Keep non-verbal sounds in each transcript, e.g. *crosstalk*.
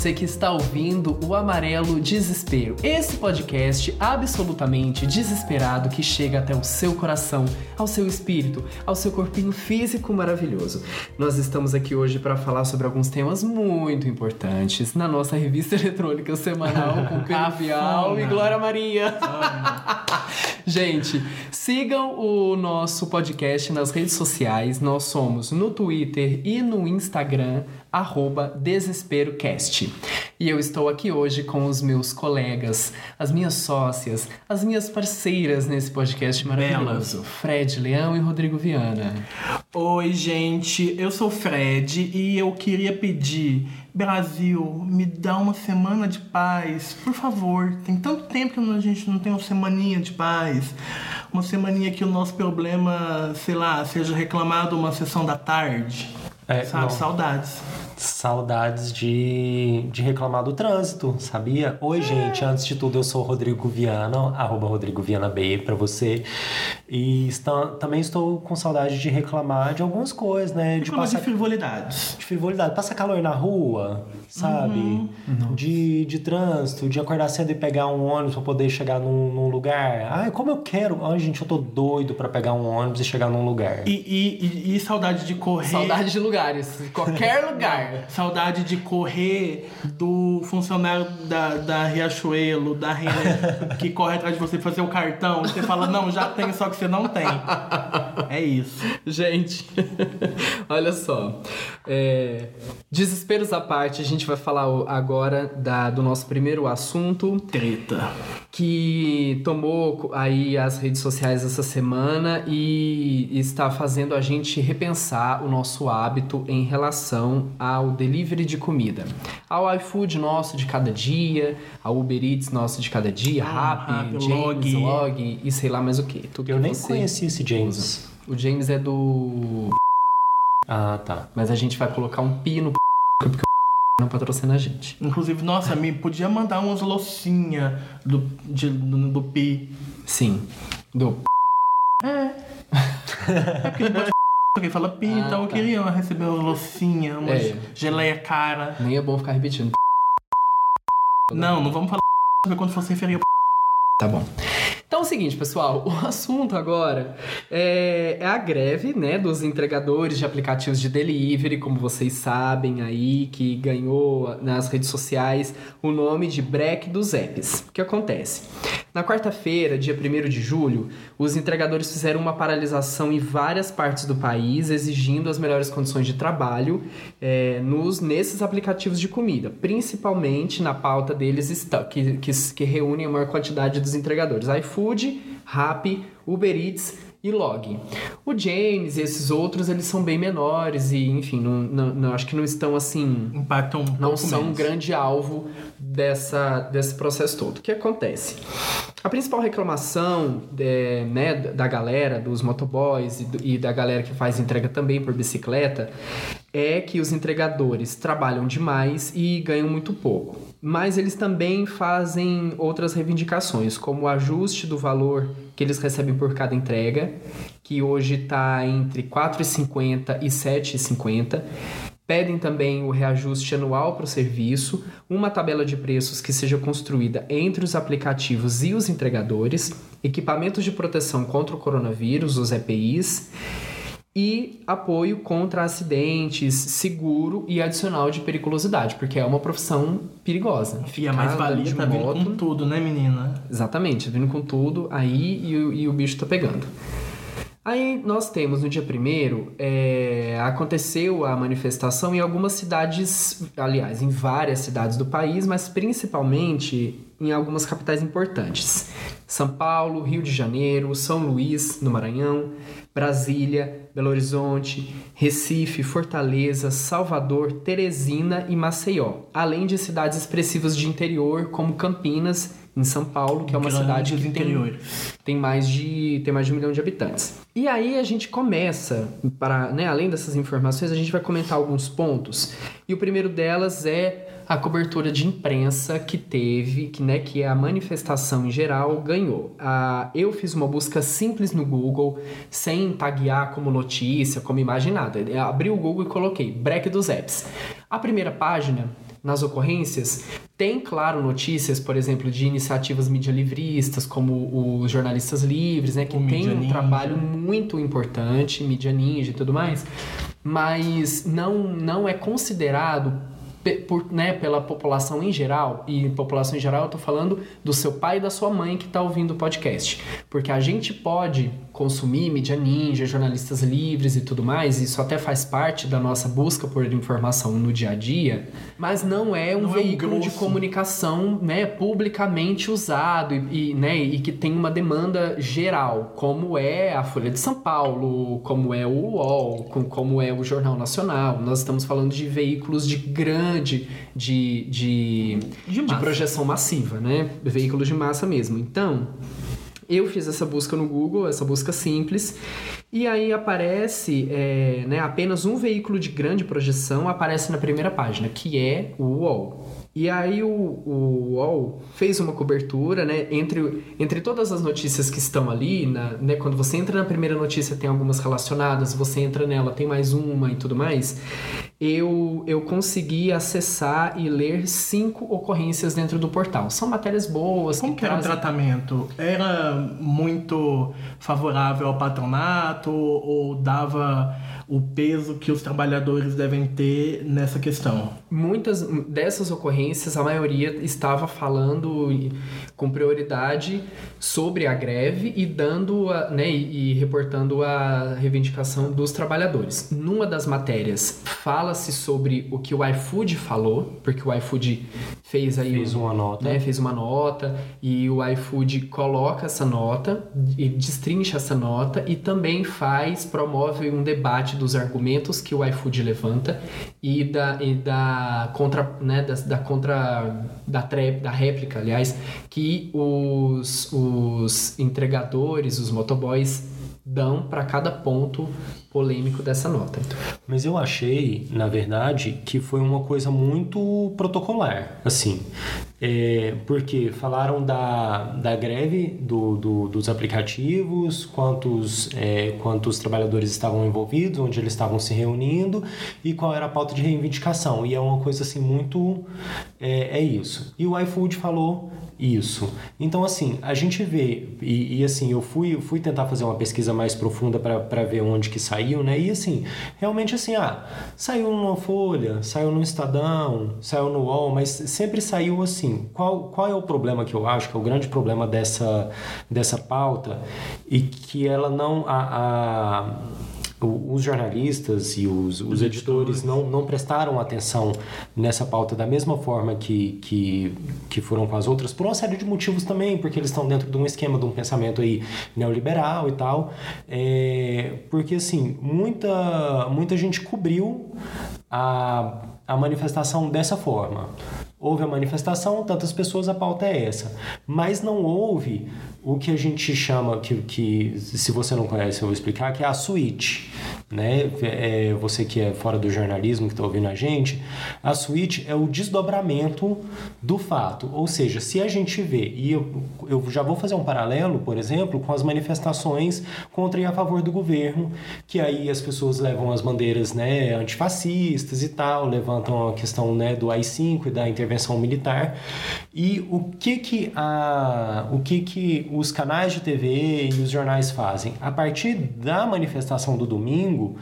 você que está ouvindo o Amarelo Desespero. Esse podcast absolutamente desesperado que chega até o seu coração, ao seu espírito, ao seu corpinho físico maravilhoso. Nós estamos aqui hoje para falar sobre alguns temas muito importantes na nossa revista eletrônica semanal com *laughs* Pedro Vial e Glória Maria. *laughs* Gente, sigam o nosso podcast nas redes sociais. Nós somos no Twitter e no Instagram arroba DesesperoCast. E eu estou aqui hoje com os meus colegas, as minhas sócias, as minhas parceiras nesse podcast maravilhoso, Belas. Fred Leão e Rodrigo Viana. Oi, gente, eu sou Fred e eu queria pedir Brasil, me dá uma semana de paz, por favor. Tem tanto tempo que a gente não tem uma semaninha de paz. Uma semaninha que o nosso problema, sei lá, seja reclamado uma sessão da tarde. É, Sabe, não. saudades. Saudades de, de reclamar do trânsito, sabia? Oi, gente, antes de tudo, eu sou o Rodrigo Viana, arroba Rodrigo Viana B pra você. E está, também estou com saudade de reclamar de algumas coisas, né? De, passar, de frivolidades. De frivolidade. Passa calor na rua, sabe? Uhum. De, de trânsito, de acordar cedo e pegar um ônibus pra poder chegar num, num lugar. Ai, como eu quero. Ai, gente, eu tô doido pra pegar um ônibus e chegar num lugar. E, e, e, e saudade de correr. Saudade de lugares. Qualquer *laughs* lugar. Saudade de correr do funcionário da, da Riachuelo, da Renner, *laughs* que corre atrás de você fazer o cartão. E você fala, não, já tem, só que você não tem. *laughs* É isso. Gente, olha só. É, desesperos à parte, a gente vai falar agora da, do nosso primeiro assunto. Treta. Que tomou aí as redes sociais essa semana e está fazendo a gente repensar o nosso hábito em relação ao delivery de comida. Ao iFood nosso de cada dia, ao Uber Eats nosso de cada dia, ah, Rappi, James, Log. E sei lá mais o que. Tudo Eu que nem conheci esse James. Usa. O James é do ah, tá. Mas a gente vai colocar um pi no porque não patrocina a gente. Inclusive, nossa, me podia mandar uns loucinha do, de, do, do pi. Sim. Do É. *laughs* É porque depois alguém fala pi, ah, então tá. eu queria receber uma loucinha, uma é. geleia cara. Nem é bom ficar repetindo. Não, não vamos falar *laughs* quando for se referir *laughs* Tá bom. Então é o seguinte, pessoal, *laughs* o assunto agora é, é, a greve, né, dos entregadores de aplicativos de delivery, como vocês sabem aí, que ganhou nas redes sociais o nome de break dos apps. O que acontece? Na quarta-feira, dia 1 de julho, os entregadores fizeram uma paralisação em várias partes do país, exigindo as melhores condições de trabalho é, nos, nesses aplicativos de comida, principalmente na pauta deles que, que, que reúnem a maior quantidade dos entregadores. iFood, Rappi, Uber Eats e Log. O James e esses outros, eles são bem menores e, enfim, não, não, não acho que não estão assim... Impactam um Não são menos. um grande alvo dessa, desse processo todo. O que acontece? A principal reclamação de, né, da galera, dos motoboys e, e da galera que faz entrega também por bicicleta é que os entregadores trabalham demais e ganham muito pouco. Mas eles também fazem outras reivindicações, como o ajuste do valor que eles recebem por cada entrega, que hoje está entre R$ 4,50 e R$ 7,50. Pedem também o reajuste anual para o serviço, uma tabela de preços que seja construída entre os aplicativos e os entregadores, equipamentos de proteção contra o coronavírus, os EPIs, e apoio contra acidentes, seguro e adicional de periculosidade, porque é uma profissão perigosa. Fia, mais valia tá moto, vindo com tudo, né, menina? Exatamente, vindo com tudo aí e, e o bicho tá pegando. Aí nós temos no dia primeiro é, aconteceu a manifestação em algumas cidades, aliás, em várias cidades do país, mas principalmente em algumas capitais importantes: São Paulo, Rio de Janeiro, São Luís, no Maranhão, Brasília, Belo Horizonte, Recife, Fortaleza, Salvador, Teresina e Maceió, além de cidades expressivas de interior como Campinas, em São Paulo, que é uma cidade que tem, tem mais de tem mais de um milhão de habitantes. E aí a gente começa para, né, além dessas informações, a gente vai comentar alguns pontos. E o primeiro delas é a cobertura de imprensa que teve, que, né, que é a manifestação em geral ganhou. Ah, eu fiz uma busca simples no Google, sem taguear como notícia, como imagem, nada. Eu abri o Google e coloquei break dos apps. A primeira página nas ocorrências, tem, claro, notícias, por exemplo, de iniciativas mídia livristas, como os jornalistas livres, né, que O tem um trabalho muito importante, mídia ninja e tudo mais, mas não, não é considerado por, né, pela população em geral, e população em geral eu tô falando do seu pai e da sua mãe que tá ouvindo o podcast. Porque a gente pode consumir mídia ninja, jornalistas livres e tudo mais, isso até faz parte da nossa busca por informação no dia a dia, mas não é um Não é um veículo de comunicação né, publicamente usado e, e, né, e que tem uma demanda geral, como é a Folha de São Paulo, como é o UOL, com- como é o Jornal Nacional. Nós estamos falando de veículos de grande, de, de, De de projeção massiva, né? Veículos de massa mesmo. Então, eu fiz essa busca no Google, essa busca simples, e aí aparece é, né, apenas um veículo de grande projeção aparece na primeira página, que é o UOL. E aí o, o UOL fez uma cobertura, né, entre, entre todas as notícias que estão ali, na, né, quando você entra na primeira notícia tem algumas relacionadas, você entra nela tem mais uma e tudo mais, eu, eu consegui acessar e ler cinco ocorrências dentro do portal. São matérias boas Como que era o tratamento? Era muito favorável ao patronato ou dava o peso que os trabalhadores devem ter nessa questão? Muitas dessas ocorrências, a maioria estava falando com prioridade sobre a greve e dando a, né, e, reportando a reivindicação dos trabalhadores. Numa das matérias fala-se sobre o que o iFood falou, porque o iFood fez aí Fez um- uma nota. né, fez uma nota e o iFood coloca essa nota e destrincha essa nota e também faz, promove um debate dos argumentos que o iFood levanta e da, e da contra, né, da, da contra, da, tre, da réplica, aliás, que os, os entregadores, os motoboys dão para cada ponto polêmico dessa nota. Mas eu achei, na verdade, que foi uma coisa muito protocolar, assim. É, porque falaram da, da greve do, do- dos aplicativos, quantos, é, quantos trabalhadores estavam envolvidos, onde eles estavam se reunindo e qual era a pauta de reivindicação. E é uma coisa assim muito. É, é isso. E o iFood falou isso. Então, assim, a gente vê, e, e, assim, eu fui, eu fui tentar fazer uma pesquisa mais profunda para ver onde que saiu, né? E assim, realmente assim, ah, saiu numa Folha, saiu no Estadão, saiu no UOL, mas sempre saiu assim. Qual, qual é o problema que eu acho que é o grande problema dessa, dessa pauta e que ela não. A, a- os jornalistas e os, os editores não, não prestaram atenção nessa pauta da mesma forma que, que, que foram com as outras, por uma série de motivos também, porque eles estão dentro de um esquema, de um pensamento aí neoliberal e tal. É, porque, assim, muita, muita gente cobriu a, a manifestação dessa forma. Houve a manifestação, tantas pessoas, a pauta é essa. Mas não houve o que a gente chama, que, que se você não conhece, eu vou explicar, que é a suíte. Né? É, você que é fora do jornalismo, que está ouvindo a gente, a suíte é o desdobramento do fato. Ou seja, se a gente vê, e eu, eu já vou fazer um paralelo, por exemplo, com as manifestações contra e a favor do governo, que aí as pessoas levam as bandeiras né, antifascistas e tal, levantam a questão né, do AI-5 e da intervenção militar. E o que que, a, o que que os canais de TV e os jornais fazem? A partir da manifestação do domingo, domingo,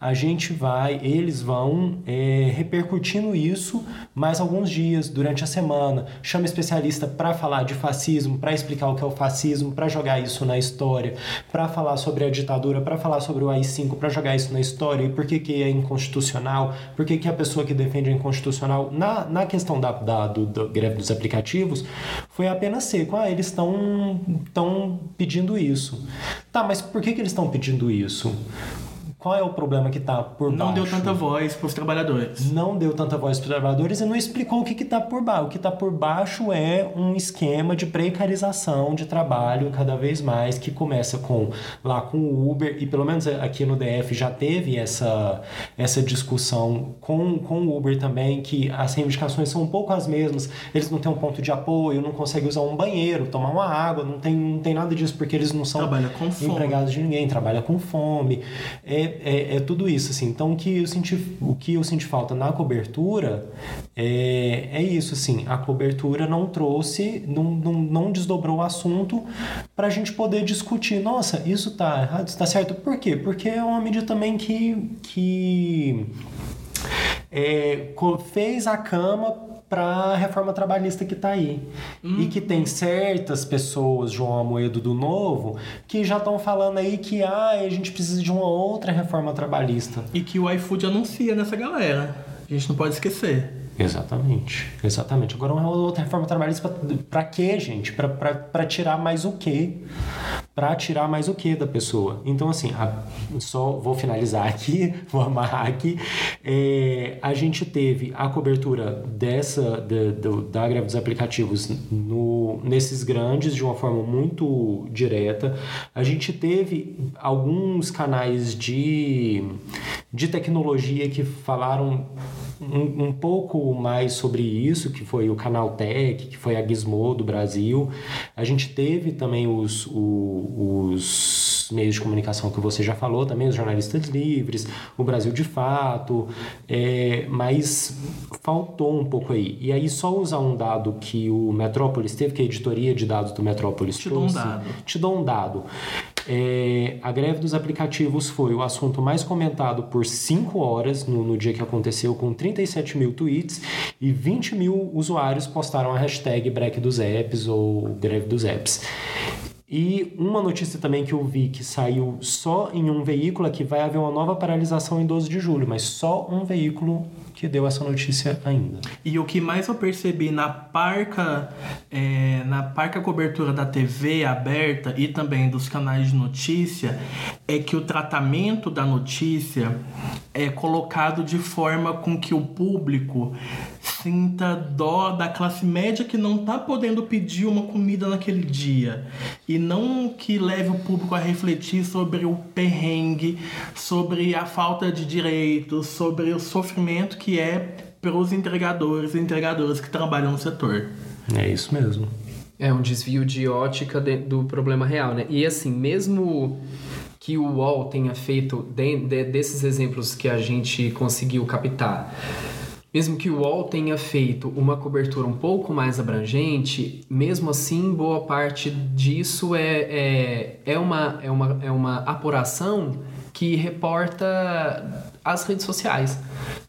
a gente vai, eles vão é, repercutindo isso mais alguns dias durante a semana. Chama especialista para falar de fascismo, para explicar o que é o fascismo, para jogar isso na história, para falar sobre a ditadura, para falar sobre o AI-5, para jogar isso na história e por que, que é inconstitucional, por que, que a pessoa que defende é inconstitucional. Na, na questão da, da do, do greve dos aplicativos, foi apenas seco. Ah, eles estão pedindo isso. Tá, mas por que, que eles estão pedindo isso? Qual é o problema que está por não baixo? Não deu tanta voz para os trabalhadores. Não deu tanta voz para os trabalhadores e não explicou o que está por baixo. O que está por baixo é um esquema de precarização de trabalho cada vez mais que começa com lá com o Uber e pelo menos aqui no DF já teve essa, essa discussão com, com o Uber também que as reivindicações são um pouco as mesmas. Eles não têm um ponto de apoio, não conseguem usar um banheiro, tomar uma água, não tem, não tem nada disso porque eles não são empregados de ninguém, trabalha com fome. É, é, é, tudo isso, assim. Então, o que eu senti, o que eu senti falta na cobertura é, é isso, assim. A cobertura não trouxe, não, não, não desdobrou o assunto para a gente poder discutir. Nossa, isso tá errado, isso tá certo. Por quê? Porque é uma medida também que, que é, fez a cama para a reforma trabalhista que está aí. Hum. E que tem certas pessoas, João Amoedo do Novo, que já estão falando aí que ah, a gente precisa de uma outra reforma trabalhista. E que o iFood anuncia nessa galera. A gente não pode esquecer. Exatamente, exatamente. Agora uma outra reforma trabalhista para quê, gente? Para tirar mais o quê? Para tirar mais o quê da pessoa? Então, assim, a, só vou finalizar aqui, *laughs* vou amarrar aqui. É, a gente teve a cobertura dessa, da, da greve dos aplicativos no, nesses grandes de uma forma muito direta. A gente teve alguns canais de, de tecnologia que falaram um, um, pouco mais sobre isso, que foi o Canal Tech, que foi a Gizmodo Brasil. A gente teve também os, os, os meios de comunicação que você já falou, também os jornalistas livres, o Brasil de Fato, é, mas faltou um pouco aí. E aí só usar um dado que o Metrópolis teve, que a editoria de dados do Metrópolis te trouxe. Dou um dado. Te dou um dado. É, a greve dos aplicativos foi o assunto mais comentado por 5 horas no, no, dia que aconteceu, com 37 mil tweets e 20 mil usuários postaram a hashtag break dos apps ou greve dos apps. E uma notícia também que eu vi que saiu só em um veículo é que vai haver uma nova paralisação em 12 de julho, mas só um veículo que deu essa notícia ainda. E o que mais eu percebi na parca, é, na parca cobertura da TV aberta e também dos canais de notícia é que o tratamento da notícia é colocado de forma com que o público sinta dó da classe média que não está podendo pedir uma comida naquele dia e não que leve o público a refletir sobre o perrengue, sobre a falta de direitos, sobre o sofrimento que que é pelos entregadores e entregadoras que trabalham no setor. É isso mesmo. É um desvio de ótica de, do problema real, né? E assim, mesmo que o UOL tenha feito de, de, desses exemplos que a gente conseguiu captar, mesmo que o UOL tenha feito uma cobertura um pouco mais abrangente, mesmo assim, boa parte disso é, é, é, uma, é, uma, é uma apuração que reporta as redes sociais.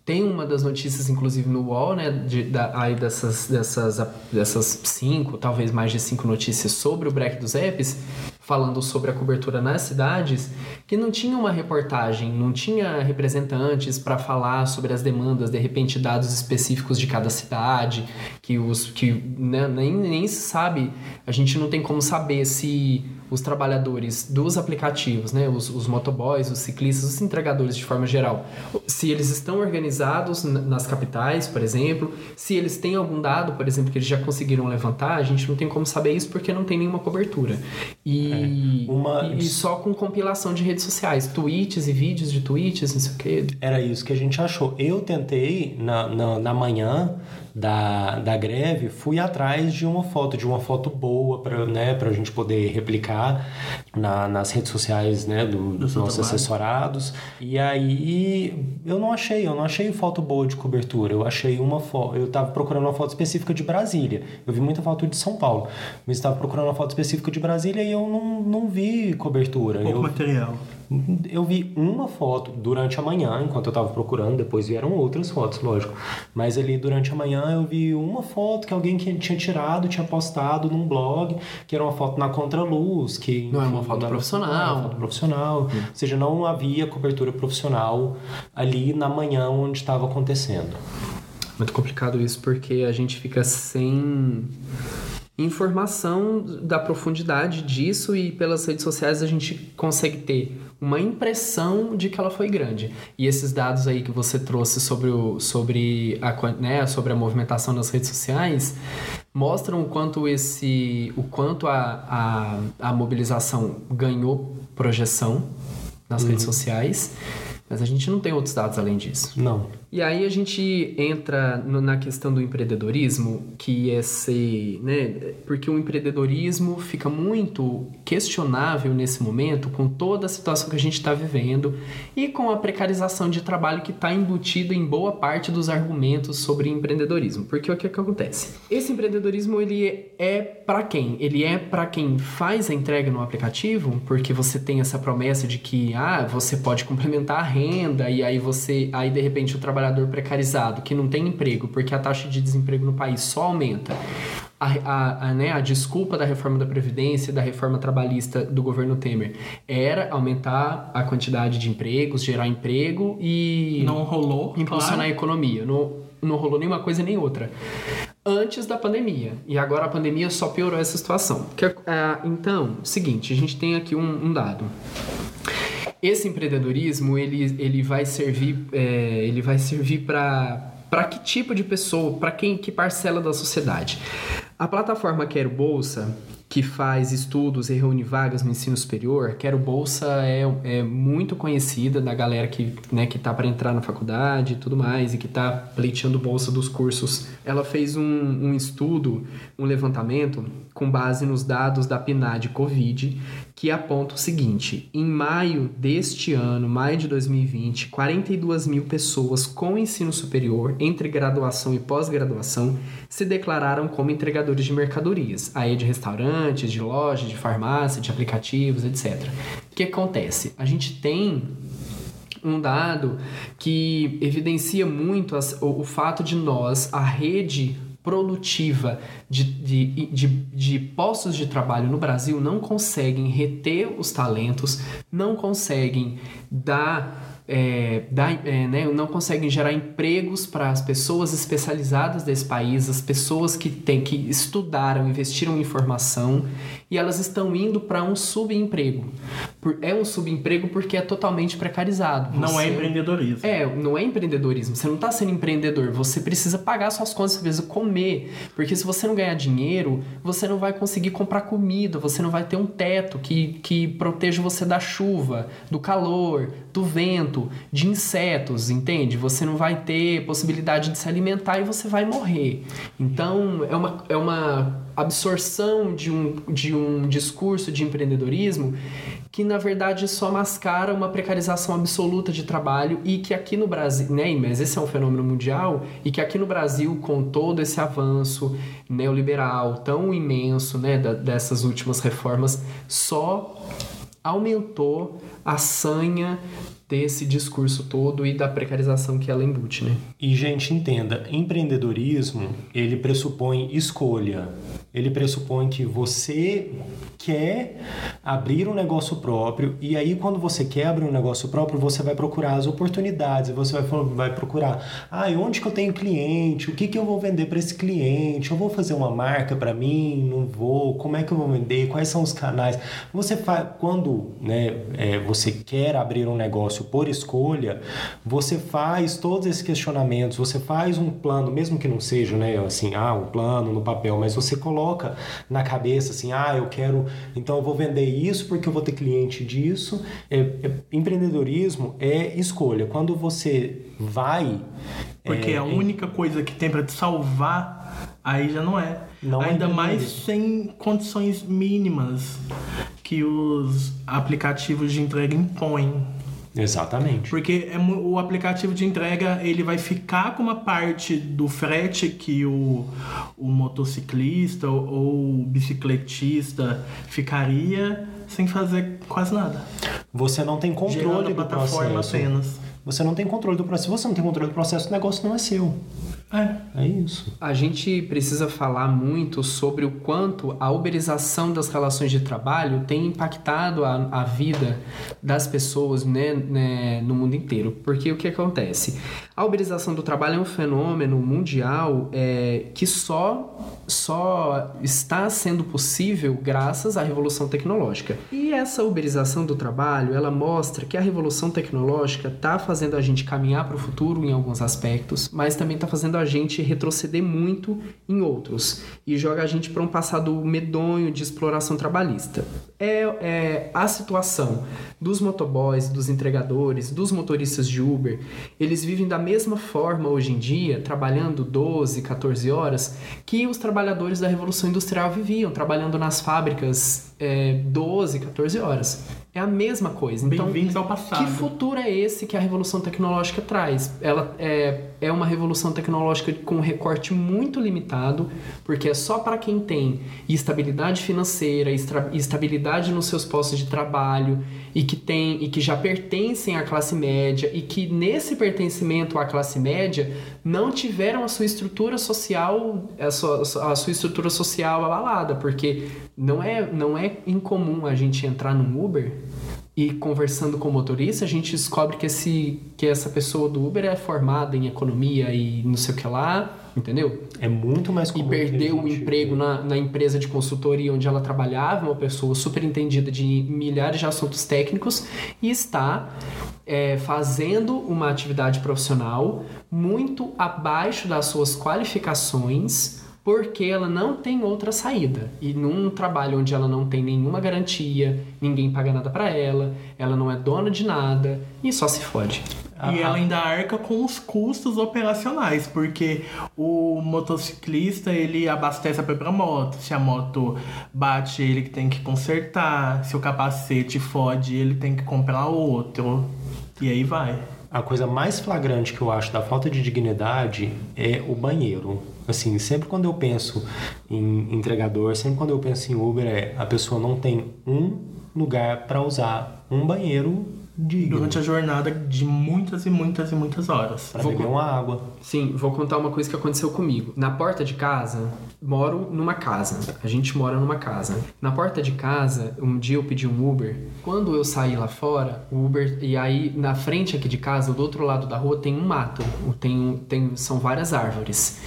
Tem uma das notícias, inclusive, no UOL, né, de, da, aí dessas, dessas, dessas cinco, talvez mais de cinco notícias sobre o break dos apps, falando sobre a cobertura nas cidades, que não tinha uma reportagem, não tinha representantes para falar sobre as demandas, de repente dados específicos de cada cidade, que os que né, nem, nem se sabe, a gente não tem como saber se os trabalhadores dos aplicativos, né, os, os motoboys, os ciclistas, os entregadores de forma geral, se eles estão organizados nas capitais, por exemplo, se eles têm algum dado, por exemplo, que eles já conseguiram levantar, a gente não tem como saber isso porque não tem nenhuma cobertura. E, é, uma... e, só com compilação de redes sociais, tweets e vídeos de tweets, não sei o quê. Era isso que a gente achou. Eu tentei na, na, na manhã da, da greve, fui atrás de uma foto, de uma foto boa para né, a gente poder replicar na, nas redes sociais né, do, dos nossos assessorados. E aí eu não achei, eu não achei foto boa de cobertura. Eu achei uma foto, eu estava procurando uma foto específica de Brasília. Eu vi muita foto de São Paulo, mas estava procurando uma foto específica de Brasília e eu não, não vi cobertura. Pouco eu, material Eu vi uma foto durante a manhã, enquanto eu estava procurando, depois vieram outras fotos, lógico. Mas ali durante a manhã eu vi uma foto que alguém que tinha tirado, tinha postado num blog, que era uma foto na contraluz, que não é uma foto profissional. É uma foto profissional. Hum. Ou seja, não havia cobertura profissional ali na manhã onde estava acontecendo. Muito complicado isso porque a gente fica sem informação da profundidade disso e pelas redes sociais a gente consegue ter uma impressão de que ela foi grande. E esses dados aí que você trouxe sobre, o, sobre, a, né, sobre a movimentação nas redes sociais mostram o quanto esse o quanto a, a, a mobilização ganhou projeção nas uhum. redes sociais, mas a gente não tem outros dados além disso. Não. E aí a gente entra no, na questão do empreendedorismo, que é ser, né, porque o empreendedorismo fica muito questionável nesse momento com toda a situação que a gente está vivendo e com a precarização de trabalho que está embutido em boa parte dos argumentos sobre empreendedorismo. Porque o que, que acontece? Esse empreendedorismo ele é para quem? Ele é para quem faz a entrega no aplicativo, porque você tem essa promessa de que ah, você pode complementar a renda e aí você, aí de repente o trabalho trabalhador precarizado que não tem emprego porque a taxa de desemprego no país só aumenta, a, a, a, né, a desculpa da reforma da Previdência, da reforma trabalhista do governo Temer, era aumentar a quantidade de empregos, gerar emprego e. Não rolou. Impulsionar claro. a economia. Não, não rolou nenhuma coisa nem outra. Antes da pandemia. E agora a pandemia só piorou essa situação. Que, uh, então, seguinte, a gente tem aqui um, um dado esse empreendedorismo ele, ele vai servir é, ele vai servir para para que tipo de pessoa, para quem que parcela da sociedade. A plataforma Quero Bolsa que faz estudos e reúne vagas no ensino superior, Quero Bolsa é, é muito conhecida da galera que, né, que tá para entrar na faculdade e tudo mais, e que tá pleiteando bolsa dos cursos. Ela fez um, um estudo, um levantamento, com base nos dados da PNAD Covid, que aponta o seguinte: em maio deste ano, maio de 2020, 42 mil pessoas com ensino superior, entre graduação e pós-graduação, se declararam como entregadores de mercadorias, aí de restaurante, restaurantes, de lojas, de farmácia, de aplicativos, etc. O que acontece? A gente tem um dado que evidencia muito as, o, o, fato de nós, a rede produtiva de, de, de, de, postos de trabalho no Brasil não conseguem reter os talentos, não conseguem dar é, dá, é, né, não conseguem gerar empregos para as pessoas especializadas desse país, as pessoas que, têm, que estudaram, investiram em formação e elas estão indo para um subemprego. É um subemprego porque é totalmente precarizado. Você, não é empreendedorismo. É, não é empreendedorismo. Você não está sendo empreendedor, você precisa pagar suas contas, você precisa comer. Porque se você não ganhar dinheiro, você não vai conseguir comprar comida, você não vai ter um teto que, que proteja você da chuva, do calor, do vento de insetos, entende? Você não vai ter possibilidade de se alimentar e você vai morrer. Então, é uma, é uma absorção de um, de um discurso de empreendedorismo que na verdade só mascara uma precarização absoluta de trabalho e que aqui no Brasil, né, mas esse é um fenômeno mundial e que aqui no Brasil com todo esse avanço neoliberal tão imenso, né, dessas últimas reformas, só aumentou a sanha desse discurso todo e da precarização que ela embute, né? E gente, entenda, empreendedorismo, ele pressupõe escolha. Ele pressupõe que você quer abrir um negócio próprio e aí quando você quer abrir um negócio próprio, você vai procurar as oportunidades, você vai, vai procurar, ah, onde que eu tenho cliente, o que que eu vou vender para esse cliente, eu vou fazer uma marca para mim, não vou, como é que eu vou vender, quais são os canais. Você faz, quando né, é, você quer abrir um negócio por escolha, você faz todos esses questionamentos, você faz um plano, mesmo que não seja, né, assim, ah, um plano no papel, mas você coloca na cabeça assim, ah, eu quero então eu vou vender isso porque eu vou ter cliente disso. É, é, empreendedorismo é escolha. Quando você vai. Porque é, a única coisa que tem para te salvar, aí já não é. Não é Ainda mais sem condições mínimas que os aplicativos de entrega impõem. Exatamente. Porque é, o aplicativo de entrega ele vai ficar com uma parte do frete que o, o motociclista ou, ou o bicicletista ficaria sem fazer quase nada. Você não tem controle a do plataforma processo. apenas. Você não tem controle do processo. Se você não tem controle do processo, o negócio não é seu. É. É isso. A gente precisa falar muito sobre o quanto a uberização das relações de trabalho tem impactado a, a vida das pessoas né, né, no mundo inteiro. Porque o que acontece? A uberização do trabalho é um fenômeno mundial é, que só, só está sendo possível graças à revolução tecnológica. E essa uberização do trabalho, ela mostra que a revolução tecnológica está fazendo a gente caminhar para o futuro em alguns aspectos, mas também está fazendo a gente retroceder muito em outros e joga a gente para um passado medonho de exploração trabalhista. É, é a situação dos motoboys, dos entregadores, dos motoristas de Uber, eles vivem da mesma forma hoje em dia, trabalhando 12, 14 horas, que os trabalhadores da Revolução Industrial viviam, trabalhando nas fábricas é, 12, 14 horas. É a mesma coisa. Então, Bem-vindos ao passado. que futuro é esse que a revolução tecnológica traz? Ela é, é uma revolução tecnológica com um recorte muito limitado, porque é só para quem tem estabilidade financeira, estabilidade nos seus postos de trabalho e que tem e que já pertencem à classe média e que nesse pertencimento à classe média não tiveram a sua estrutura social a sua, a sua estrutura social abalada, porque não é não é incomum a gente entrar num Uber e conversando com o motorista, a gente descobre que, esse, que essa pessoa do Uber é formada em economia e não sei o que lá, entendeu? É muito mais E comum. perdeu que a o emprego na, na empresa de consultoria onde ela trabalhava, uma pessoa super entendida de milhares de assuntos técnicos, e está é, fazendo uma atividade profissional muito abaixo das suas qualificações porque ela não tem outra saída. E num trabalho onde ela não tem nenhuma garantia, ninguém paga nada pra ela, ela não é dona de nada e só se fode. E ela ainda arca com os custos operacionais, porque o motociclista ele abastece a própria moto. Se a moto bate, ele que tem que consertar. Se o capacete fode, ele tem que comprar outro. E aí vai. A coisa mais flagrante que eu acho da falta de dignidade é o banheiro. Assim, sempre quando eu penso em entregador, sempre quando eu penso em Uber, é a pessoa não tem um lugar para usar um banheiro digno Durante a jornada de muitas e muitas e muitas horas. para Vou beber uma água. Sim, vou contar uma coisa que aconteceu comigo. Na porta de casa, moro numa casa. A gente mora numa casa. Na porta de casa, um dia eu pedi um Uber. Quando eu saí lá fora, o Uber. E aí, na frente aqui de casa, do outro lado da rua, tem um mato. Tem, tem, são várias árvores.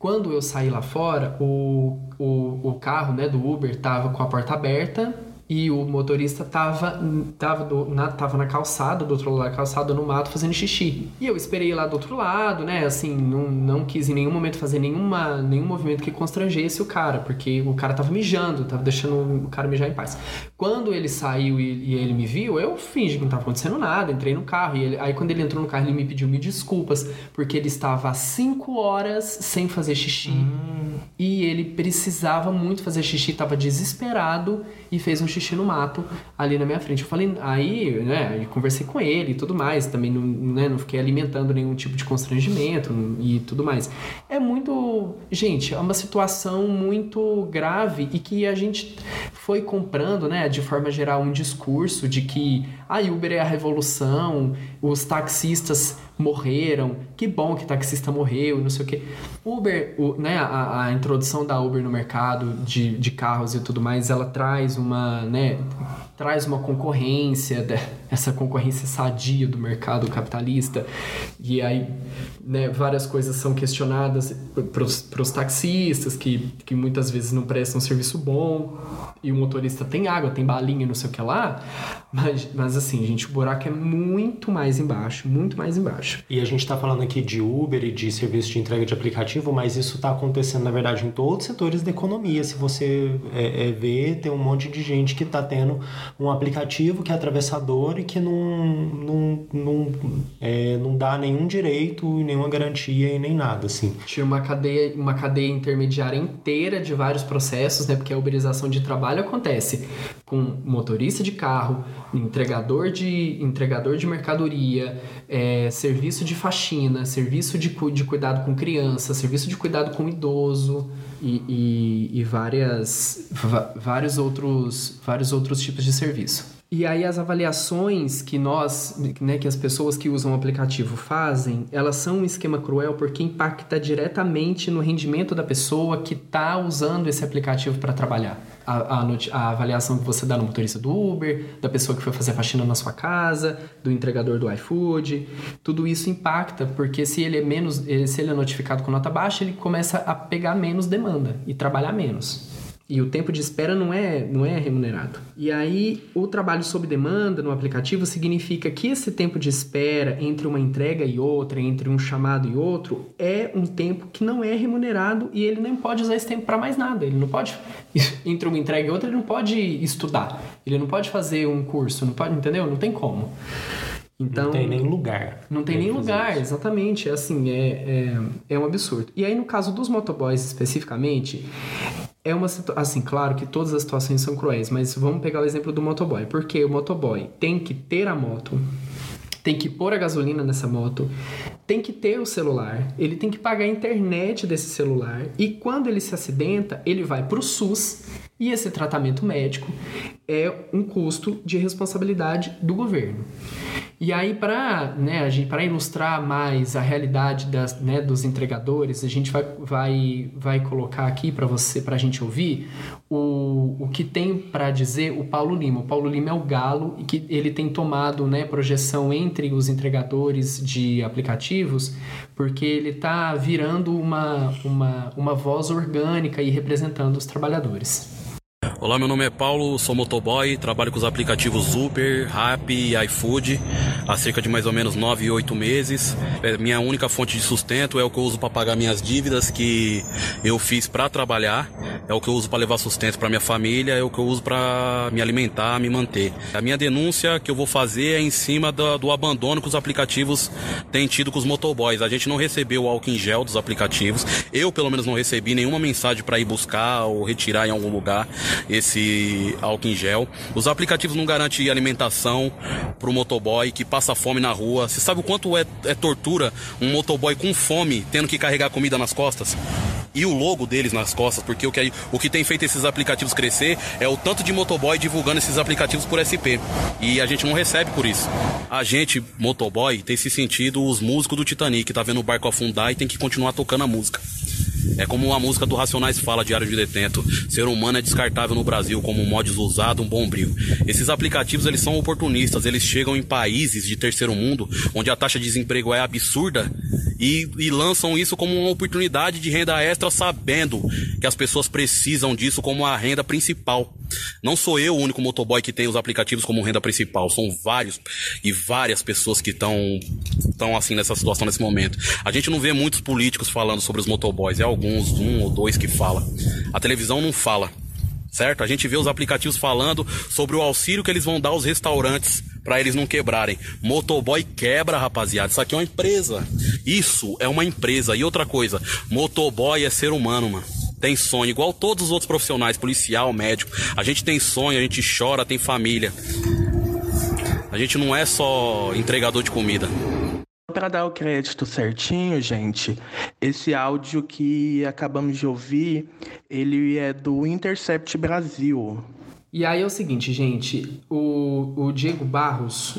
Quando eu saí lá fora, o, o, o carro né, do Uber tava com a porta aberta e o motorista tava, tava, do, na, tava na calçada, do outro lado da calçada, no mato, fazendo xixi. E eu esperei lá do outro lado, né? Assim, não, não quis em nenhum momento fazer nenhuma, nenhum movimento que constrangesse o cara, porque o cara tava mijando, tava deixando o cara mijar em paz. Quando ele saiu e, e ele me viu, eu fingi que não tava acontecendo nada, entrei no carro. E ele, aí, quando ele entrou no carro, ele me pediu mil desculpas, porque ele estava há cinco horas sem fazer xixi. E ele precisava muito fazer xixi, tava desesperado e fez um xixi no mato ali na minha frente. Eu falei, aí, né, eu conversei com ele e tudo mais, também não, né, não fiquei alimentando nenhum tipo de constrangimento e tudo mais. É muito, gente, é uma situação muito grave e que a gente foi comprando, né, de forma geral, um discurso de que a Uber é a revolução, os taxistas morreram, que bom que taxista morreu, não sei o que. Uber, o, né, a, a introdução da Uber no mercado de, de carros e tudo mais, ela traz uma, né, traz uma concorrência, essa concorrência sadia do mercado capitalista, e aí né, várias coisas são questionadas para os taxistas, que, que muitas vezes não prestam um serviço bom, e o motorista tem água, tem balinha, não sei o que lá, mas, mas assim, gente, o buraco é muito mais embaixo, muito mais embaixo. E a gente está falando aqui de Uber e de serviço de entrega de aplicativo, mas isso está acontecendo, na verdade, em todos os setores da economia. Se você é, é, ver, tem um monte de gente que está tendo um aplicativo que é atravessador e que não, não, não, é, não dá nenhum direito, nenhuma garantia e nem nada, assim. Tinha uma cadeia, uma cadeia intermediária inteira de vários processos, né? Porque a uberização de trabalho acontece com motorista de carro, entregador de, entregador de mercadoria, é, serviço de faxina, serviço de, de cuidado com criança, serviço de cuidado com idoso e, e, e várias, vários, outros, vários outros tipos de serviço. E aí as avaliações que nós, né, que as pessoas que usam o aplicativo fazem, elas são um esquema cruel porque impacta diretamente no rendimento da pessoa que está usando esse aplicativo para trabalhar. A, a, a, avaliação que você dá no motorista do Uber, da pessoa que foi fazer faxina na sua casa, do entregador do iFood, tudo isso impacta porque se ele é menos, se ele é notificado com nota baixa, ele começa a pegar menos demanda e trabalhar menos. E o tempo de espera não é, não é remunerado. E aí, o trabalho sob demanda no aplicativo significa que esse tempo de espera entre uma entrega e outra, entre um chamado e outro, é um tempo que não é remunerado e ele não pode usar esse tempo para mais nada. Ele não pode, entre uma entrega e outra, ele não pode estudar. Ele não pode fazer um curso, não pode, entendeu? Não tem como. Então, não tem nem lugar. Não tem nem lugar, isso. exatamente. É assim, é, é, é um absurdo. E aí, no caso dos motoboys especificamente, é uma situação. Assim, claro que todas as situações são cruéis, mas vamos pegar o exemplo do motoboy. Porque o motoboy tem que ter a moto, tem que pôr a gasolina nessa moto, tem que ter o celular, ele tem que pagar a internet desse celular e quando ele se acidenta, ele vai para o SUS e esse tratamento médico é um custo de responsabilidade do governo. E aí, para né, ilustrar mais a realidade das, né, dos entregadores, a gente vai, vai, vai colocar aqui para você, para a gente ouvir, o, o que tem para dizer o Paulo Lima. O Paulo Lima é o galo e que ele tem tomado né, projeção entre os entregadores de aplicativos, porque ele está virando uma, uma, uma voz orgânica e representando os trabalhadores. Olá, meu nome é Paulo, sou motoboy, trabalho com os aplicativos Uber, Rappi e iFood há cerca de mais ou menos 9 e 8 meses. É, minha única fonte de sustento é o que eu uso para pagar minhas dívidas que eu fiz para trabalhar, é o que eu uso para levar sustento para minha família, é o que eu uso para me alimentar, me manter. A minha denúncia que eu vou fazer é em cima do, do abandono que os aplicativos têm tido com os motoboys. A gente não recebeu o álcool em gel dos aplicativos. Eu, pelo menos, não recebi nenhuma mensagem para ir buscar ou retirar em algum lugar esse álcool em gel. Os aplicativos não garantem alimentação para o motoboy que passa fome na rua. Você sabe o quanto é, é tortura um motoboy com fome tendo que carregar comida nas costas? E o logo deles nas costas, porque o que, o que tem feito esses aplicativos crescer é o tanto de motoboy divulgando esses aplicativos por SP. E a gente não recebe por isso. A gente, motoboy, tem se sentido os músicos do Titanic, tá vendo o barco afundar e tem que continuar tocando a música. É como a música do Racionais fala, Diário de Detento. Ser humano é descartável no Brasil como um mods usado, um bombril. Esses aplicativos, eles são oportunistas. Eles chegam em países de terceiro mundo, onde a taxa de desemprego é absurda, e, e lançam isso como uma oportunidade de renda extra, sabendo que as pessoas precisam disso como a renda principal. Não sou eu o único motoboy que tem os aplicativos como renda principal. São vários e várias pessoas que estão estão assim nessa situação nesse momento. A gente não vê muitos políticos falando sobre os motoboys. É alguns, um ou dois que fala. A televisão não fala. Certo? A gente vê os aplicativos falando sobre o auxílio que eles vão dar aos restaurantes para eles não quebrarem. Motoboy quebra, rapaziada. Isso aqui é uma empresa. Isso é uma empresa. E outra coisa, motoboy é ser humano, mano tem sonho, igual todos os outros profissionais, policial, médico. A gente tem sonho, a gente chora, tem família. A gente não é só entregador de comida. Para dar o crédito certinho, gente, esse áudio que acabamos de ouvir, ele é do Intercept Brasil. E aí é o seguinte, gente, o, o Diego Barros,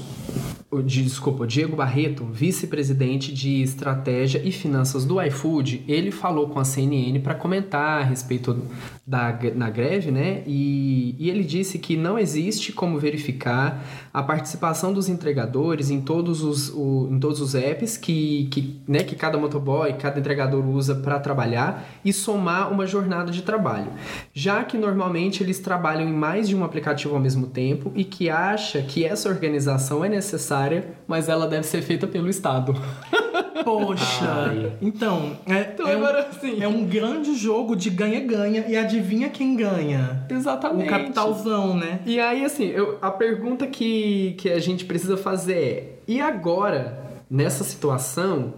o, desculpa, o Diego Barreto, vice-presidente de estratégia e finanças do iFood, ele falou com a CNN para comentar a respeito da, na greve, né? E, e ele disse que não existe como verificar a participação dos entregadores em todos os, o, em todos os apps que, que, né, que cada motoboy, cada entregador usa para trabalhar e somar uma jornada de trabalho. Já que normalmente eles trabalham em mais de um aplicativo ao mesmo tempo e que acha que essa organização é necessária, mas ela deve ser feita pelo Estado. *laughs* Poxa, Ai. então, é, então é, agora, um, assim. é um grande jogo de ganha-ganha e adivinha quem ganha? Exatamente. O capitalzão, né? E aí, assim, eu, a pergunta que, que a gente precisa fazer é: e agora? Nessa situação,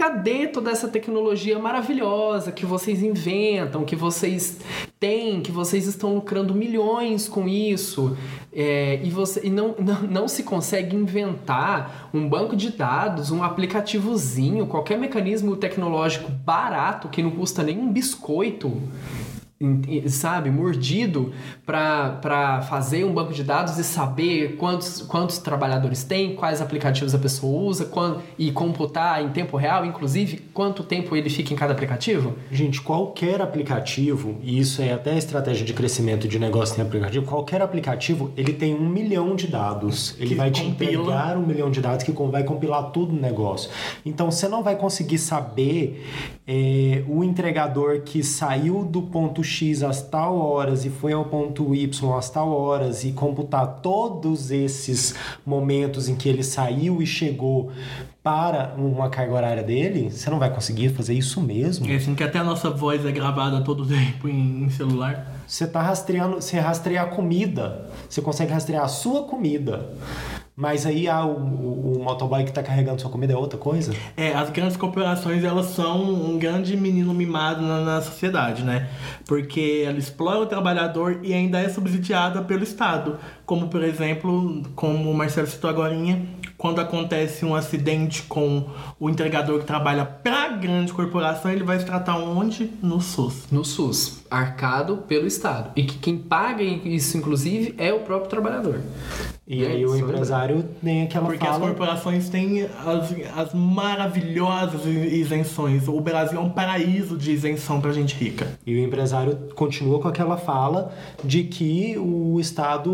cadê toda essa tecnologia maravilhosa que vocês inventam, que vocês têm, que vocês estão lucrando milhões com isso, é, e, você, e não, não, não se consegue inventar um banco de dados, um aplicativozinho, qualquer mecanismo tecnológico barato que não custa nem um biscoito sabe, mordido para fazer um banco de dados e saber quantos, quantos trabalhadores tem, quais aplicativos a pessoa usa quando, e computar em tempo real, inclusive, quanto tempo ele fica em cada aplicativo? Gente, qualquer aplicativo, e isso é até a estratégia de crescimento de negócio em aplicativo, qualquer aplicativo, ele tem um milhão de dados. Ele vai te compila. entregar um milhão de dados que vai compilar tudo no negócio. Então, você não vai conseguir saber é, o entregador que saiu do ponto X às tal horas e foi ao ponto Y às tal horas e computar todos esses momentos em que ele saiu e chegou para uma carga horária dele, você não vai conseguir fazer isso mesmo. É assim que até a nossa voz é gravada todo tempo em, em celular. Você tá rastreando, você rastreia a comida, você consegue rastrear a sua comida. Mas aí ah, o, o, o motoboy que tá carregando sua comida é outra coisa? É, as grandes corporações, elas são um grande menino mimado na, na sociedade, né? Porque ela explora o trabalhador e ainda é subsidiada pelo Estado. Como, por exemplo, como o Marcelo citou agora, quando acontece um acidente com o entregador que trabalha pra grande corporação, ele vai se tratar onde? No SUS. No SUS, arcado pelo Estado. E que quem paga isso, inclusive, é o próprio trabalhador. E É, aí o é empresário tem aquela Porque as fala... corporações têm as, as maravilhosas isenções. O Brasil é um paraíso de isenção pra gente rica. E o empresário continua com aquela fala de que o Estado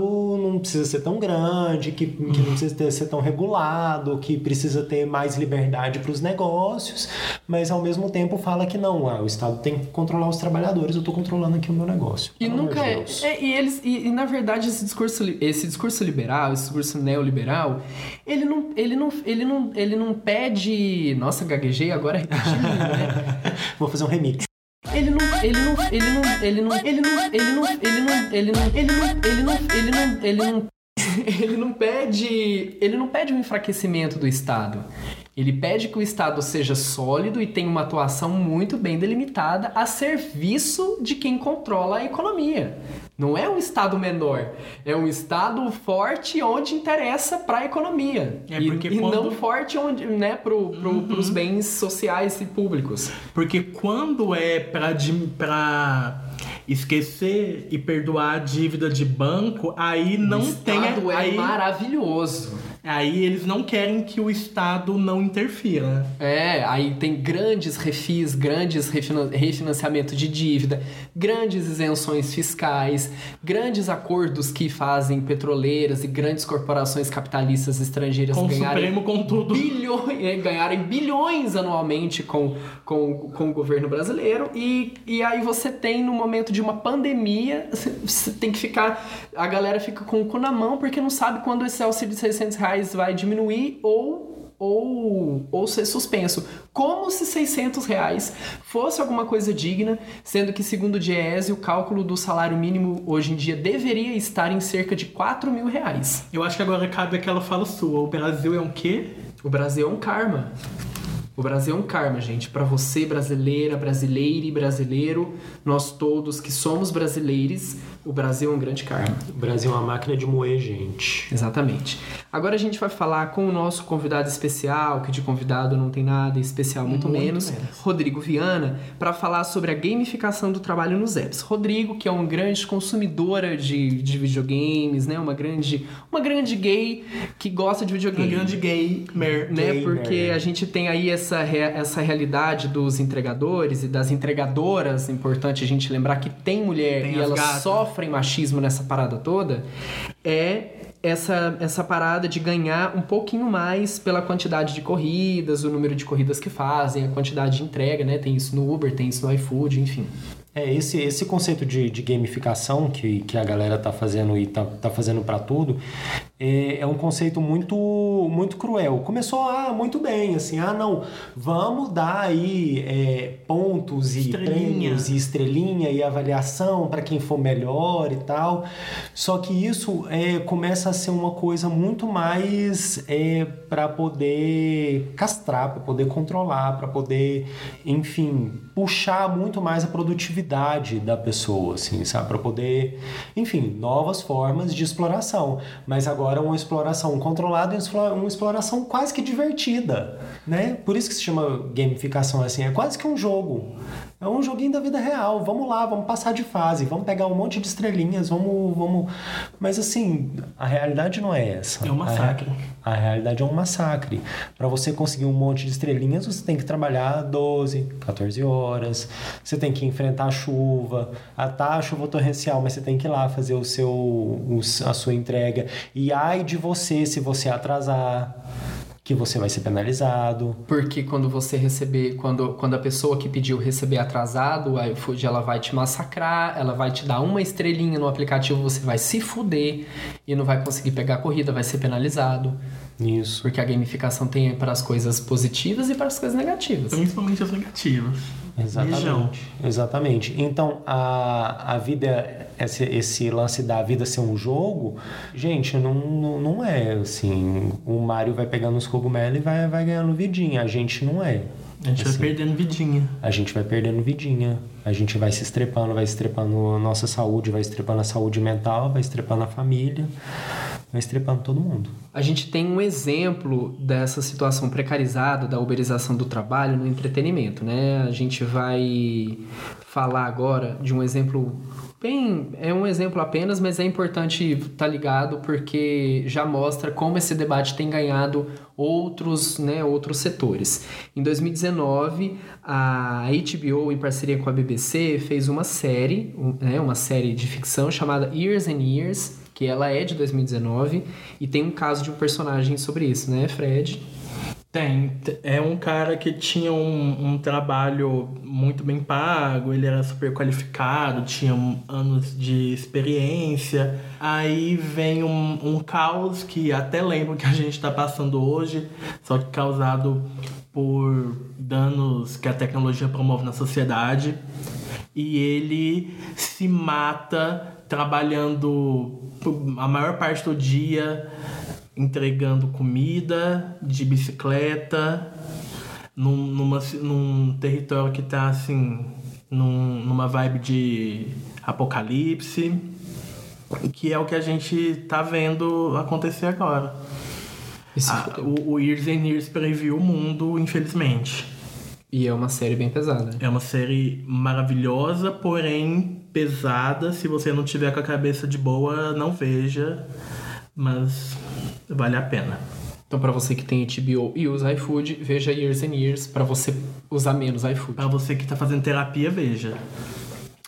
não precisa ser tão grande, que, que não precisa ter- ser tão regulado, que precisa ter mais liberdade para os negócios, mas ao mesmo tempo fala que não, ah, o Estado tem que controlar os trabalhadores, eu estou controlando aqui o meu negócio. E Pelo nunca é, é, e eles e, e, na verdade esse discurso esse discurso liberal, esse discurso neoliberal, ele não ele não ele não ele não pede, nossa, gaguejei agora repetindo, né? *laughs* Vou fazer um remix. Ele não ele não ele não ele não ele não ele não ele não ele não ele não ele não ele não ele não ele não pede ele não pede um enfraquecimento do Estado. Ele pede que o Estado seja sólido e tenha uma atuação muito bem delimitada a serviço de quem controla a economia. Não é um Estado menor, é um Estado forte onde interessa para a economia. É e, porque e quando- não forte onde, né, pro, pro, pros bens sociais e públicos. Porque quando é pra esquecer e perdoar a dívida de banco, aí não o tem. Estado é aí, maravilhoso. Aí eles não querem que o Estado não interfira. É, aí tem grandes refis, grandes refina- refinanciamento de dívida, grandes isenções fiscais, grandes acordos que fazem petroleiras e grandes corporações capitalistas estrangeiras Com ganharem Supremo, com tudo. bilhões, é, ganharem bilhões anualmente com, com, com o governo brasileiro e, e aí você tem no momento de uma pandemia, *laughs* você tem que ficar, a galera fica com o cu na mão porque não sabe quando esse auxílio de 600 reais vai diminuir ou ou, ou ser suspenso. Como se 600 reais fosse alguma coisa digna, sendo que, segundo o Diese, o cálculo do salário mínimo hoje em dia deveria estar em cerca de 4 mil reais. Eu acho que agora cabe aquela fala sua. O Brasil é um quê? O Brasil é um karma. O Brasil é um karma, gente. Para você, brasileira, brasileira e brasileiro, nós todos que somos brasileiros, o Brasil é um grande karma. O Brasil é uma máquina de moer, gente. Exatamente. Agora a gente vai falar com o nosso convidado especial, que de convidado não tem nada especial, muito, Muito menos, menos. Rodrigo Viana, para falar sobre a gamificação do trabalho nos apps. Rodrigo, que é uma grande consumidora de, de videogames, né? Uma grande, uma grande gay que gosta de Um videogame grande gamer. né? Gamer. Porque a gente tem aí essa, re- essa realidade dos entregadores e das entregadoras. Importante a gente lembrar que tem mulher Tem e as elas gatas. sofrem machismo nessa parada toda. É essa, essa parada de ganhar um pouquinho mais pela quantidade de corridas, o número de corridas que fazem, a quantidade de entrega, né? Tem isso no Uber, tem isso no iFood, enfim. É, esse, esse conceito de, de gamificação que, que a galera tá fazendo e tá, tá fazendo para tudo é, é um conceito muito muito cruel. Começou ah, muito bem, assim, ah não, vamos dar aí é, pontos e prêmios e estrelinha e avaliação para quem for melhor e tal. Só que isso é, começa a ser uma coisa muito mais é, para poder castrar, para poder controlar, para poder, enfim, puxar muito mais a produtividade criatividade da pessoa, assim, sabe? Para poder, enfim, novas formas de exploração. Mas agora uma exploração controlada e uma exploração quase que divertida, né? Por isso que se chama gamificação, assim, é quase que um jogo. É um joguinho da vida real. Vamos lá, vamos passar de fase, vamos pegar um monte de estrelinhas, vamos. vamos... Mas assim, a realidade não é essa. É um massacre. A, a realidade é um massacre. Para você conseguir um monte de estrelinhas, você tem que trabalhar 12, 14 horas. Você tem que enfrentar a chuva. A tá chuva torrencial, mas você tem que ir lá fazer o seu, o, a sua entrega. E ai de você se você atrasar que você vai ser penalizado. Porque quando você receber, quando, quando a pessoa que pediu receber atrasado, a iFood ela vai te massacrar, ela vai te dar uma estrelinha no aplicativo, você vai se fuder e não vai conseguir pegar a corrida, vai ser penalizado. Isso. Porque a gamificação tem para as coisas positivas e para as coisas negativas. Principalmente as negativas. Exatamente. Exatamente. Então, a, a vida, esse, esse lance da vida ser um jogo, gente, não, não, não é assim. O Mario vai pegando os cogumelos e vai, vai ganhando vidinha. A gente não é. A gente assim, vai perdendo vidinha. A gente vai perdendo vidinha. A gente vai se estrepando, vai estrepando a nossa saúde, vai estrepando a saúde mental, vai estrepando a família vai estrepando todo mundo. A gente tem um exemplo dessa situação precarizada da uberização do trabalho no entretenimento, né? A gente vai falar agora de um exemplo bem, é um exemplo apenas, mas é importante estar tá ligado porque já mostra como esse debate tem ganhado outros, né, outros setores. Em 2019, a HBO, em parceria com a BBC, fez uma série, né, uma série de ficção chamada Years and Years, que ela é de 2019 e tem um caso de um personagem sobre isso, né, Fred? Tem. É um cara que tinha um, um trabalho muito bem pago, ele era super qualificado, tinha anos de experiência. Aí vem um, um caos que até lembro que a gente está passando hoje, só que causado por danos que a tecnologia promove na sociedade. E ele se mata trabalhando a maior parte do dia entregando comida de bicicleta num, numa, num território que tá assim num, numa vibe de apocalipse que é o que a gente tá vendo acontecer agora. A, o, o Years and Years previu o mundo infelizmente. E é uma série bem pesada. É uma série maravilhosa porém pesada. Se você não tiver com a cabeça de boa, não veja. Mas vale a pena. Então, para você que tem HBO e usa iFood, veja Years and Years. Para você usar menos iFood. Para você que tá fazendo terapia, veja.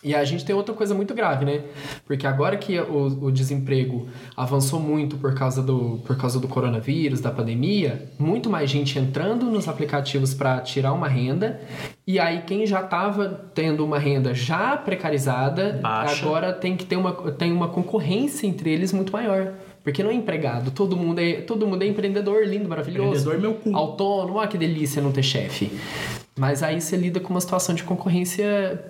E a gente tem outra coisa muito grave, né? Porque agora que o, o, desemprego avançou muito por causa, do, por causa do coronavírus, da pandemia, muito mais gente entrando nos aplicativos para tirar uma renda. E aí quem já estava tendo uma renda já precarizada, Baixa. agora tem que ter uma, tem uma concorrência entre eles muito maior. Porque não é empregado, todo mundo é, todo mundo é empreendedor, lindo, maravilhoso. Empreendedor meu cu. Autônomo, ah, que delícia não ter chefe. Mas aí você lida com uma situação de concorrência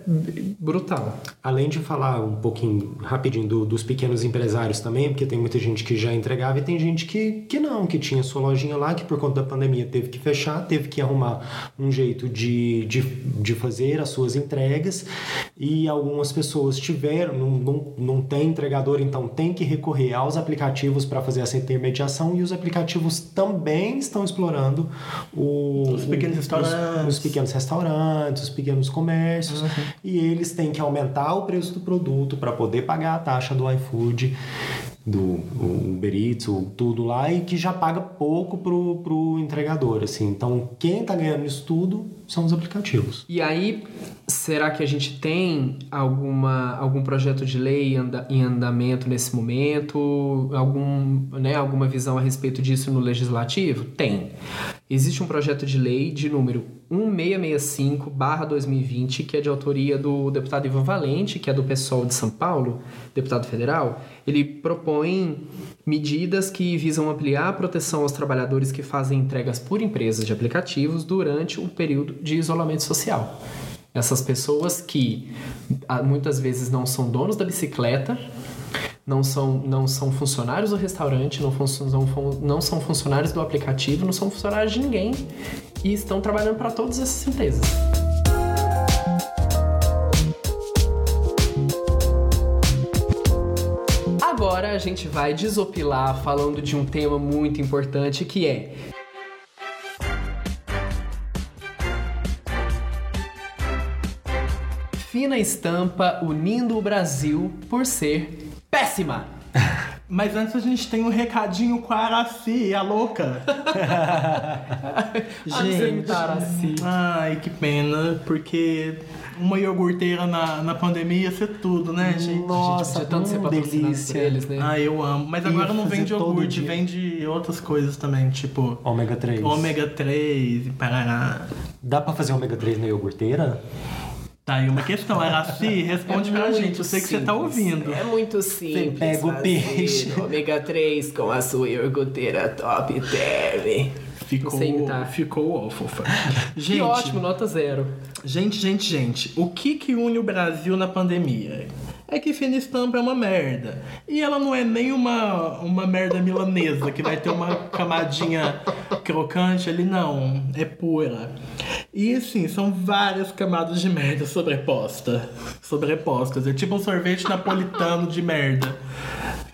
brutal. Além de falar um pouquinho rapidinho do, dos pequenos empresários também, porque tem muita gente que já entregava e tem gente que, que não, que tinha sua lojinha lá, que por conta da pandemia teve que fechar, teve que arrumar um jeito de, de, de fazer as suas entregas e algumas pessoas tiveram, não, não, não tem entregador, então tem que recorrer aos aplicativos para fazer essa intermediação e os aplicativos também estão explorando o, os pequenos restaurantes. Os, os pequenos pequenos restaurantes, os pequenos comércios, uhum. e eles têm que aumentar o preço do produto para poder pagar a taxa do iFood do Uber Eats, tudo lá, e que já paga pouco pro, pro entregador, assim. Então, quem tá ganhando isso tudo são os aplicativos. E aí, será que a gente tem alguma, algum projeto de lei anda, em andamento nesse momento? Algum, né, alguma visão a respeito disso no legislativo? Tem. Existe um projeto de lei de número 1665-2020, que é de autoria do deputado Ivan Valente, que é do PSOL de São Paulo, deputado federal. Ele propõe medidas que visam ampliar a proteção aos trabalhadores que fazem entregas por empresas de aplicativos durante o período de isolamento social. Essas pessoas que ah, muitas vezes não são donos da bicicleta, não são, não são funcionários do restaurante, não, fun não, não são funcionários do aplicativo, não são funcionários de ninguém e estão trabalhando para todas essas empresas. Agora a gente vai desopilar falando de um tema muito importante que é fina estampa unindo o Brasil por ser péssima. *laughs* Mas antes a gente tem um recadinho com a Araci, a louca. *laughs* gente. Araci. Ai, que pena, porque uma iogurteira na, na pandemia ia ser tudo, né, gente? Nossa, de tanto ser patrocinado por eles, né? Ah, eu amo. Mas agora não vende iogurte, vende outras coisas também, tipo Ômega 3. ômega 3 e parará. Dá pra fazer ômega 3 na iogurteira? Tá aí uma questão, Araci, *laughs* responde pra gente. Eu sei que você tá ouvindo. É muito simples. pega o peixe. Ômega 3 com a sua iogurteira top term. Ficou, ficou ó, fofa. *laughs* Que Gente, ótimo, nota zero. gente, gente, gente. O que que une o Brasil na pandemia? É que Fina Estampa é uma merda. E ela não é nem uma, uma merda milanesa, que vai ter uma camadinha crocante ali, não. É pura. E assim, são várias camadas de merda sobreposta. Sobrepostas. É tipo um sorvete napolitano de merda.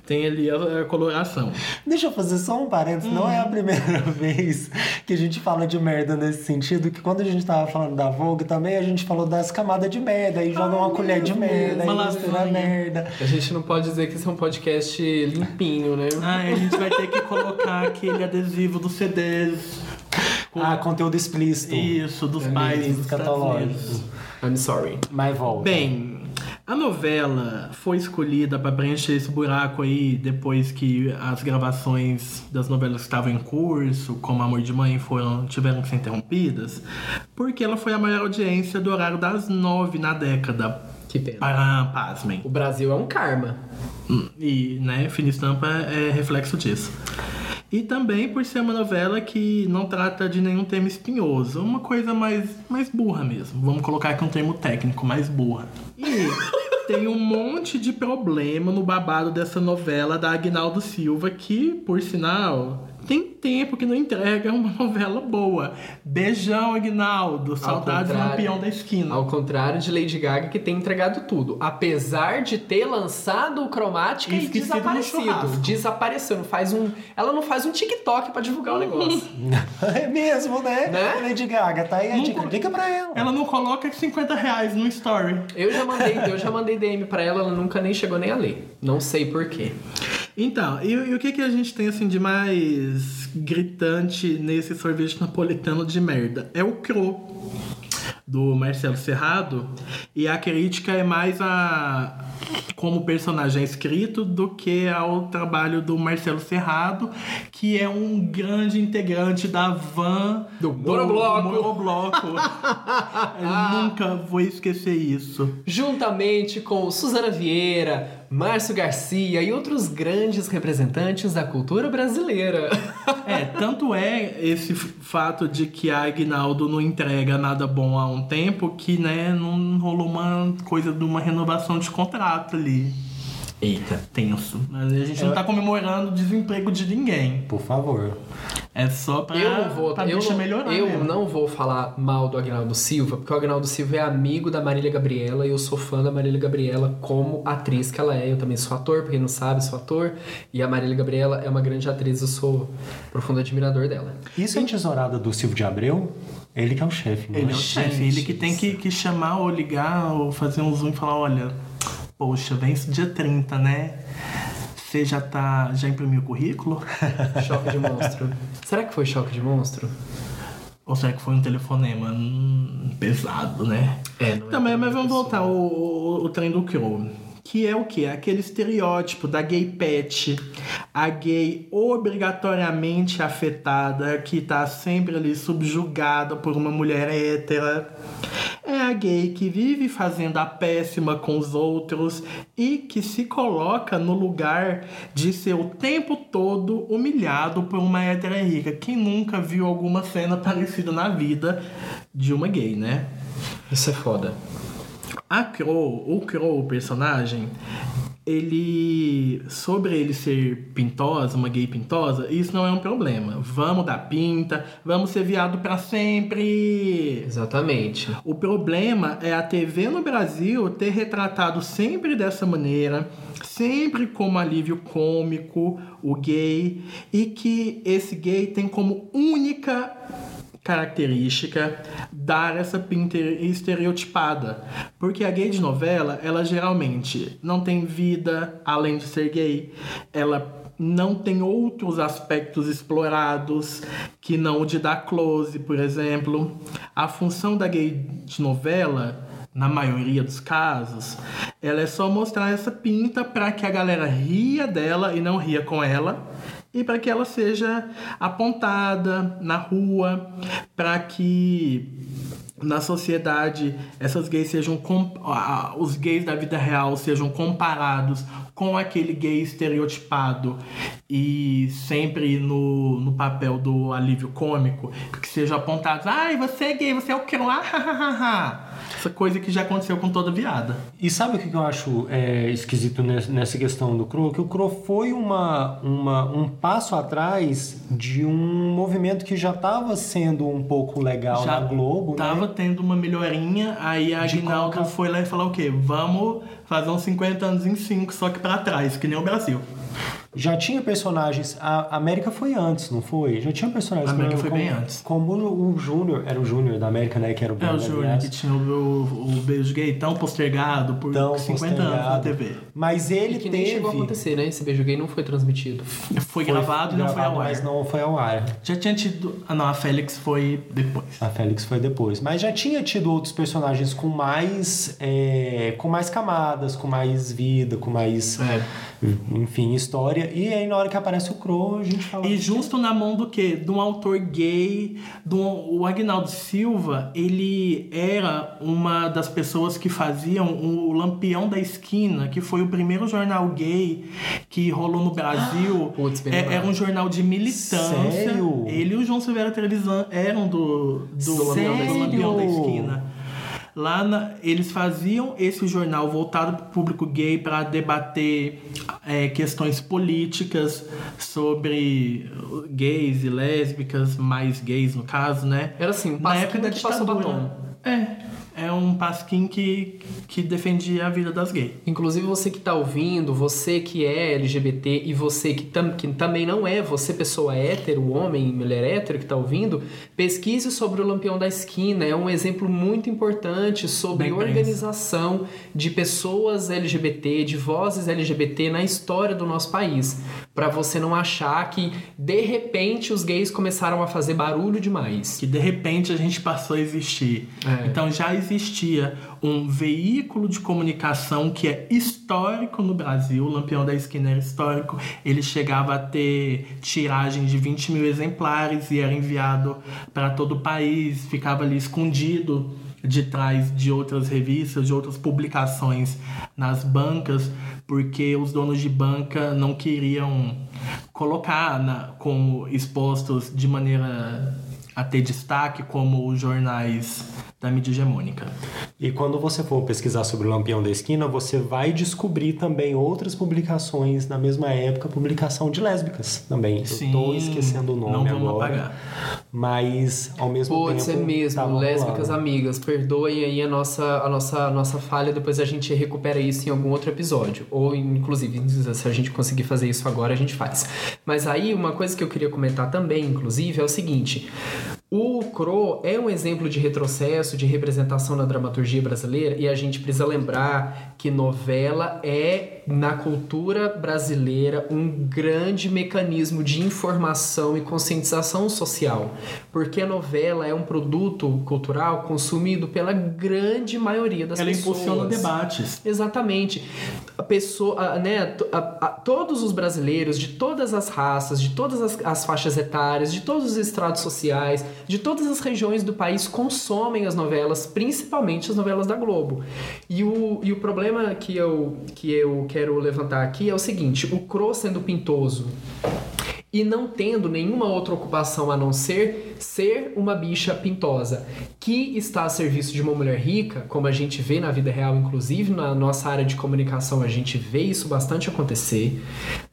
Tem ali a, a coloração. Deixa eu fazer só um parênteses. Não é a primeira *laughs* vez que a gente fala de merda nesse sentido, que quando a gente tava falando da Vogue também, a gente falou das camadas de merda, aí joga uma colher de merda, Uma aí mistura merda. A gente não pode dizer que esse é um podcast limpinho, né? Ah, a gente vai ter que colocar aquele adesivo dos CDs. com Ah, conteúdo explícito. Isso, dos pais dos Estados escatológico. Unidos. I'm sorry. Mas volta. Bem, a novela foi escolhida para preencher esse buraco aí depois que as gravações das novelas que estavam em curso, como Amor de Mãe, foram, tiveram que ser interrompidas, porque ela foi a maior audiência do horário das nove na década. Que pena. Para, pasmem. O Brasil é um karma. Hum, E, né, Fina Estampa é reflexo disso. E também por ser uma novela que não trata de nenhum tema espinhoso. Uma coisa mais, mais burra mesmo. Vamos colocar aqui um termo técnico, mais burra. E *laughs* tem um monte de problema no babado dessa novela da Agnaldo Silva, que, por sinal, tem tempo que não entrega uma *laughs* novela boa. Beijão, Agnaldo. Saudades do. Lampião da Esquina. Ao contrário de Lady Gaga, que tem entregado tudo. Apesar de ter lançado o Cromática E e, desaparecido. Desapareceu. Não faz um, ela não faz um TikTok pra divulgar o negócio. *laughs* É mesmo, né? Né? Lady Gaga, tá aí a dica. Liga pra ela. Ela não coloca 50 reais no story. eu já mandei, eu já mandei DM pra ela, ela nunca nem chegou nem a ler. Não sei porquê. Então, e, e o que, que a gente tem assim de mais gritante nesse sorvete napolitano de merda? É o Cro do Marcelo Serrado e a crítica é mais a como personagem escrito do que ao trabalho do Marcelo Serrado, que é um grande integrante da van Do do Monobloco. *laughs* Eu nunca vou esquecer isso. Juntamente com Suzana Vieira, Márcio Garcia e outros grandes representantes da cultura brasileira. *laughs* É, tanto é esse fato de que a Agnaldo não entrega nada bom há um tempo que, né, não rolou uma coisa de uma renovação de contrato ali. Eita, tenso. Mas a gente não tá comemorando o desemprego de ninguém. Por favor. É só pra, eu não vou, pra eu, não, melhorar. eu mesmo. não vou falar mal do Agnaldo Silva, porque o Agnaldo Silva é amigo da Marília Gabriela e eu sou fã da Marília Gabriela como atriz que ela é. Eu também sou ator, pra quem não sabe, sou ator. E a Marília Gabriela é uma grande atriz, eu sou profundo admirador dela. Isso é tesourada do Silvio de Abreu? Ele que é o chefe, não Ele é é? o chefe, ele que tem que, que chamar ou ligar ou fazer um zoom e falar, olha, poxa, vem esse dia 30, né? Você já tá. já imprimiu o currículo? *laughs* Choque de monstro. Será que foi choque de monstro? Ou será que foi um telefonema? Hum, pesado, né? É, não é Também, mas vamos voltar ao, ao, ao trem do Crow. Que é o quê? Aquele estereótipo da gay pet. A gay obrigatoriamente afetada, que tá sempre ali subjugada por uma mulher hétera. Gay que vive fazendo a péssima com os outros e que se coloca no lugar de ser o tempo todo humilhado por uma hétera rica. Quem nunca viu alguma cena parecida na vida de uma gay, né? Isso é foda. A Crow, o Crow, o personagem, ele sobre ele ser pintosa, uma gay pintosa, isso não é um problema. Vamos dar pinta, vamos ser viado para sempre. Exatamente. O problema é a TV no Brasil ter retratado sempre dessa maneira, sempre como alívio cômico, o gay, e que esse gay tem como única característica dar essa pinta estereotipada. Porque a gay de novela, ela geralmente não tem vida além de ser gay. Ela não tem outros aspectos explorados que não o de dar close, por exemplo. A função da gay de novela na maioria dos casos, ela é só mostrar essa pinta para que a galera ria dela e não ria com ela e para que ela seja apontada na rua, para que na sociedade essas gays sejam os gays da vida real sejam comparados com aquele gay estereotipado e sempre no, no papel do alívio cômico, que sejam apontados, ai, você é gay, você é o que? Ah, Essa coisa que já aconteceu com toda viada. E sabe o que eu acho é, esquisito nessa questão do Cro? Que o Cro foi uma, uma, um passo atrás de um movimento que já estava sendo um pouco legal já na Globo. Tava né? tendo uma melhorinha, aí a Aguinaldo colocar... foi lá e falou o quê? Vamos fazer uns 50 anos em 5, só que para trás, que nem o Brasil. Já tinha personagens. A América foi antes, não foi? Já tinha personagens. A América como, foi bem antes. Como o Júnior, era o Júnior da América, né? Que era o É o Júnior, que tinha o, o, beijo gay tão postergado por tão 50 postergado. anos na TV. Mas ele e que teve... nem chegou a acontecer, né? Esse beijo gay não foi transmitido. Foi, foi gravado e não foi ao ar. Mas não foi ao ar. Já tinha tido. Ah, não, a Félix foi depois. A Félix foi depois. Mas já tinha tido outros personagens com mais. É, com mais camadas, com mais vida, com mais. É enfim, história. E aí na hora que aparece o Crow, a gente fala. E justo na mão do quê? De um autor gay, do o Agnaldo Silva, ele era uma das pessoas que faziam o Lampião da Esquina, que foi o primeiro jornal gay que rolou no Brasil. *gasps* Putz, é, era um jornal de militância. Sério? Ele e o João Silveira Televisão eram do, do, do Lampião da Esquina. Lá na, eles faziam esse jornal voltado para o público gay para debater é, questões políticas sobre gays e lésbicas, mais gays no caso, né? Era assim, um na época da ditadura. É é pasquim que, que defendia a vida das gays. Inclusive você que está ouvindo, você que é LGBT e você que, tam, que também não é, você pessoa hétero, homem, mulher hétero que está ouvindo, pesquise sobre o Lampião da Esquina. É um exemplo muito importante sobre Bem organização de pessoas LGBT, de vozes LGBT na história do nosso país. Para você não achar que de repente os gays começaram a fazer barulho demais. Que de repente a gente passou a existir. É. Então já existia um veículo de comunicação que é histórico no Brasil, o Lampião da Esquina era histórico, ele chegava a ter tiragem de 20 mil exemplares e era enviado para todo o país, ficava ali escondido de trás de outras revistas, de outras publicações nas bancas, porque os donos de banca não queriam colocar na, como expostos de maneira a ter destaque como os jornais da mídia hegemônica. E quando você for pesquisar sobre o Lampião da Esquina, você vai descobrir também outras publicações na mesma época, publicação de lésbicas também. Sim, Eu tô esquecendo o nome não vamos agora. Apagar. Mas ao mesmo Pode tempo. ser mesmo, lésbicas rolando. amigas. Perdoem aí a nossa, a, nossa, a nossa falha, depois a gente recupera isso em algum outro episódio. Ou, inclusive, se a gente conseguir fazer o seguinte: o Cro é um exemplo de retrocesso, de representação na dramaturgia brasileira, e a gente precisa lembrar que novela é, na cultura brasileira, um grande mecanismo de informação e conscientização social. Porque a novela é um produto cultural consumido pela grande maioria das Ela pessoas. Ela impulsiona debates. Exatamente. A pessoa, a, né, a, a, todos os brasileiros, de todas as raças, de todas as, as faixas etárias, de todos os estratos sociais, de todas as regiões do país consomem as novelas, principalmente as novelas da Globo. E o, e o problema que eu, que eu quero levantar aqui é o seguinte: o Cro sendo pintoso e não tendo nenhuma outra ocupação a não ser ser uma bicha pintosa que está a serviço de uma mulher rica, como a gente vê na vida real, inclusive na nossa área de comunicação, a gente vê isso bastante acontecer,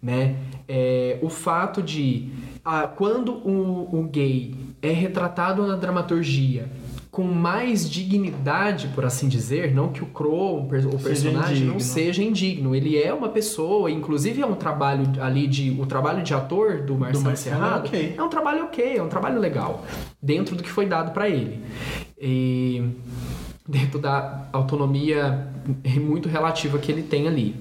né? É, o fato de ah, quando o, o gay é retratado na dramaturgia com mais dignidade, por assim dizer, não que o Crow, o personagem, indigno. não seja indigno. Ele é uma pessoa, inclusive é um trabalho ali de. O trabalho de ator do Marcelo, Marcelo, Serrado ok. é um trabalho ok, é um trabalho legal, dentro do que foi dado para ele. E dentro da autonomia muito relativa que ele tem ali.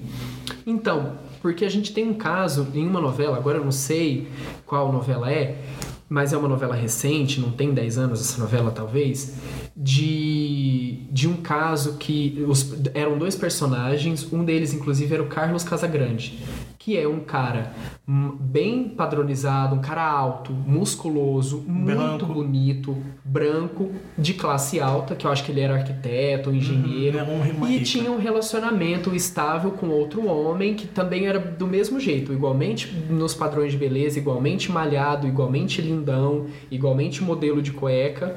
Então, porque a gente tem um caso em uma novela, agora eu não sei qual novela é, mas é uma novela recente, não tem 10 anos essa novela talvez, de, de um caso que os, eram dois personagens, um deles inclusive era o Carlos Casagrande, que é um cara hum, bem padronizado, um cara alto, musculoso, muito Branco. bonito, branco, de classe alta, que eu acho que ele era arquiteto, engenheiro, era um rima e rica. tinha um relacionamento estável com outro homem que também era do mesmo jeito, igualmente nos padrões de beleza, igualmente malhado, igualmente lindão, igualmente modelo de cueca.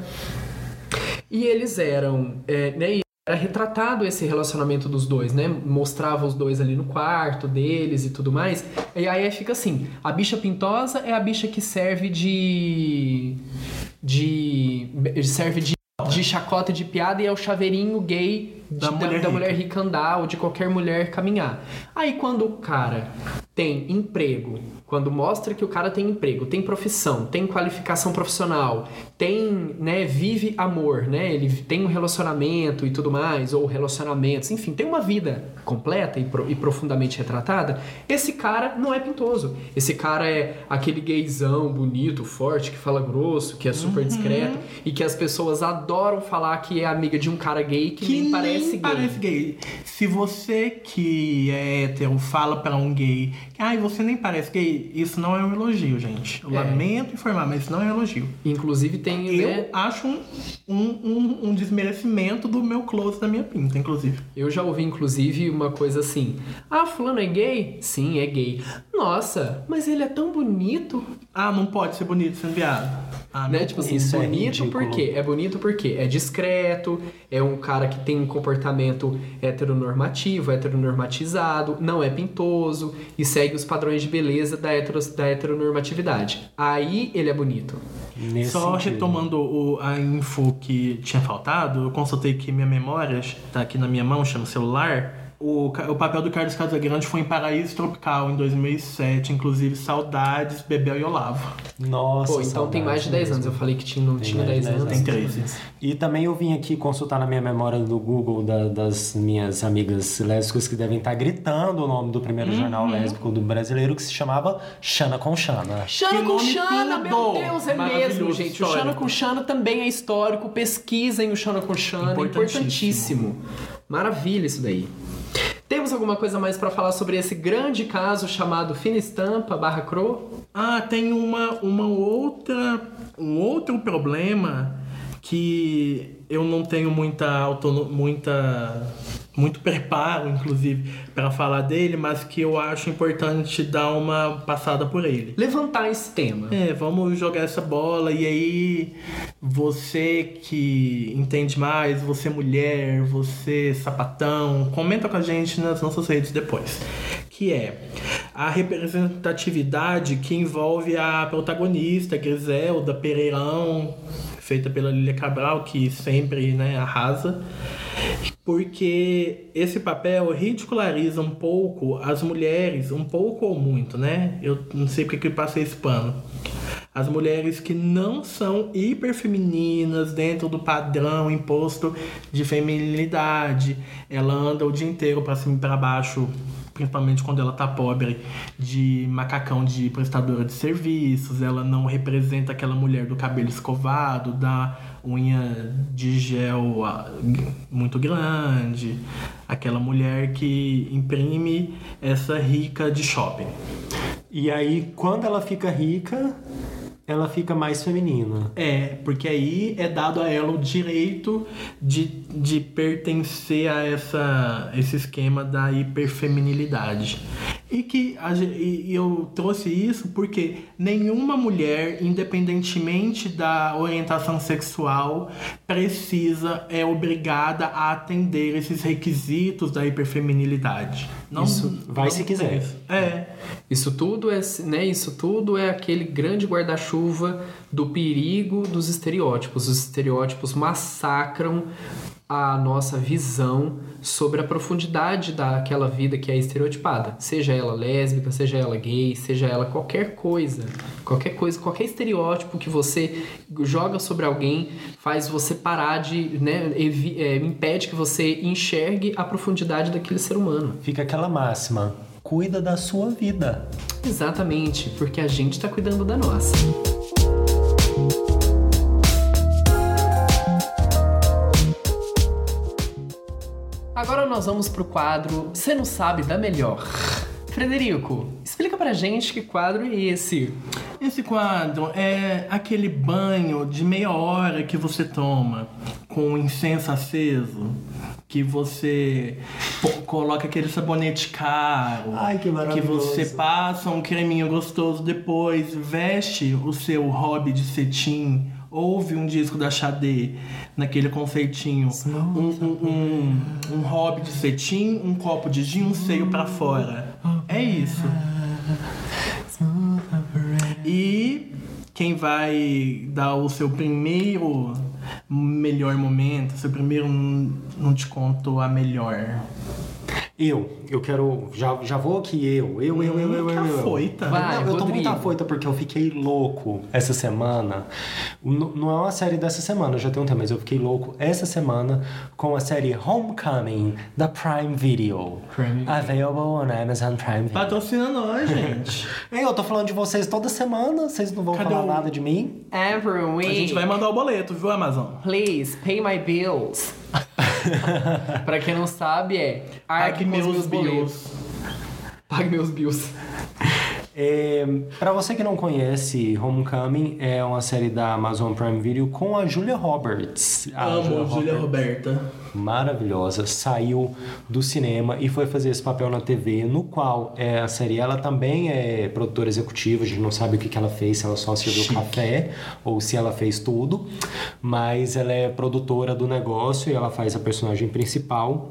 E eles eram, é, né, era retratado esse relacionamento dos dois, né? Mostrava os dois ali no quarto deles e tudo mais. E aí fica assim: a bicha pintosa é a bicha que serve de. de. serve de. De chacota de piada e é o chaveirinho gay de- Da mulher da mulher rica andar ou de qualquer mulher caminhar. Aí quando o cara tem emprego, quando mostra que o cara tem emprego, tem profissão, tem qualificação profissional, tem, né, vive amor, né? Ele tem um relacionamento e tudo mais, ou relacionamentos, enfim, tem uma vida completa e, pro- e profundamente retratada. Esse cara não é pintoso. Esse cara é aquele gaysão bonito, forte, que fala grosso, que é super Uhum. discreto e que as pessoas adoram falar que é amiga de um cara gay que, que nem parece gay. parece gay. Se você que é hétero fala pra um gay que ai, você nem parece gay, isso não é um elogio, gente. Eu É. lamento informar, mas isso não é um elogio. Inclusive tem, Eu né, acho um, um, um, um desmerecimento do meu close da minha pinta, inclusive. Eu já ouvi, inclusive, uma coisa assim: Ah, fulano é gay? Sim, é gay. Nossa, mas ele é tão bonito. Ah, não pode ser bonito sendo viado. Ah, né? não Tipo assim, Isso é bonito ridículo. por quê? É bonito porque é discreto, é um cara que tem um comportamento heteronormativo, heteronormatizado, não é pintoso e segue os padrões de beleza da, heteros, da heteronormatividade. Aí ele é bonito. Nesse Só sentido. retomando o- a info que tinha faltado, eu consultei que minha memória tá aqui na minha mão, chama celular. O, o papel do Carlos Casagrande foi em Paraíso Tropical em 2007, inclusive Saudades, Bebel e Olavo. Nossa, Pô, então tem mais de 10 anos. Eu falei que tinha, não Tem tinha mais de 10 10 anos. Tem 13. E também eu vim aqui consultar na minha memória do Google da- das minhas amigas lésbicas que devem estar gritando o nome do primeiro Uhum. jornal lésbico do brasileiro que se chamava Xana com Xana. Xana Que com Xana, meu! Deus, é mesmo, gente. O histórico. Xana com Xana também é histórico. Pesquisem o Xana com Xana, é Importantíssimo. importantíssimo. Maravilha isso daí. Temos alguma coisa mais pra falar sobre esse grande caso chamado Fina Estampa barra Cro? Ah, tem uma, uma outra, um outro problema que eu não tenho muita autono, muita muito preparo, inclusive, para falar dele, mas que eu acho importante dar uma passada por ele. Levantar esse tema. É, vamos jogar essa bola e aí você que entende mais, você mulher, você sapatão, comenta com a gente nas nossas redes depois. Que é a representatividade que envolve a protagonista, Griselda Pereirão, feita pela Lilia Cabral, que sempre né, arrasa porque esse papel ridiculariza um pouco as mulheres, um pouco ou muito, né? Eu não sei porque que eu passei esse pano. As mulheres que não são hiperfemininas dentro do padrão imposto de feminilidade. Ela anda o dia inteiro pra cima e pra baixo, principalmente quando ela tá pobre, de macacão de prestadora de serviços. Ela não representa aquela mulher do cabelo escovado, da unha de gel ah, muito grande, aquela mulher que imprime essa rica de shopping. E aí, quando ela fica rica, ela fica mais feminina. É, porque aí é dado a ela o direito de, de pertencer a essa, esse esquema da hiperfeminilidade. E que a e eu trouxe isso porque nenhuma mulher, independentemente da orientação sexual, precisa, é obrigada a atender esses requisitos da hiperfeminilidade. Não, Isso vai se quiser. É. Isso tudo é, né, isso tudo é aquele grande guarda-chuva do perigo dos estereótipos. Os estereótipos massacram a nossa visão sobre a profundidade daquela vida que é estereotipada. Seja ela lésbica, seja ela gay, seja ela qualquer coisa. Qualquer coisa, qualquer estereótipo que você joga sobre alguém faz você parar de, né, é, impede que você enxergue a profundidade daquele ser humano. Fica aquela máxima: cuida da sua vida. Exatamente, porque a gente tá cuidando da nossa. Nós vamos pro quadro Você não sabe da melhor. Frederico, explica pra gente que quadro é esse. Esse quadro é aquele banho de meia hora que você toma com o incenso aceso, que você coloca aquele sabonete caro, Ai, que maravilhoso. você passa um creminho gostoso depois, veste o seu hobby de cetim, ouve um disco da Xadê naquele confeitinho, um, um, um, um hobby de cetim, um copo de gin, um seio pra fora. É isso. E quem vai dar o seu primeiro melhor momento, seu primeiro não te conto a melhor. Eu, eu quero. Já, já vou aqui, eu. Eu, eu, eu, eu, Que eu. eu. afoita. Vai. Não, eu tô muito afoita porque eu fiquei louco essa semana. N- não é uma série dessa semana, já tem um tempo, mas eu fiquei louco essa semana com a série Homecoming da Prime Video. Prime Video. Available on Amazon Prime Video. Patrocina nós, *laughs* gente. Ei, eu tô falando de vocês toda semana, vocês não vão Cadê falar o- nada de mim? Every week, A gente vai mandar o boleto, viu, Amazon? please pay my bills. *laughs* *laughs* pra quem não sabe, é Pague meus boletos. bills. Pague meus bills. É, para você que não conhece, Homecoming é uma série da Amazon Prime Video com a Julia Roberts. A Amo Julia Roberts, Roberta. Maravilhosa, saiu do cinema e foi fazer esse papel na TV, no qual é, a série ela também é produtora executiva, a gente não sabe o que, que ela fez, se ela só serviu café ou se ela fez tudo, mas ela é produtora do negócio e ela faz a personagem principal.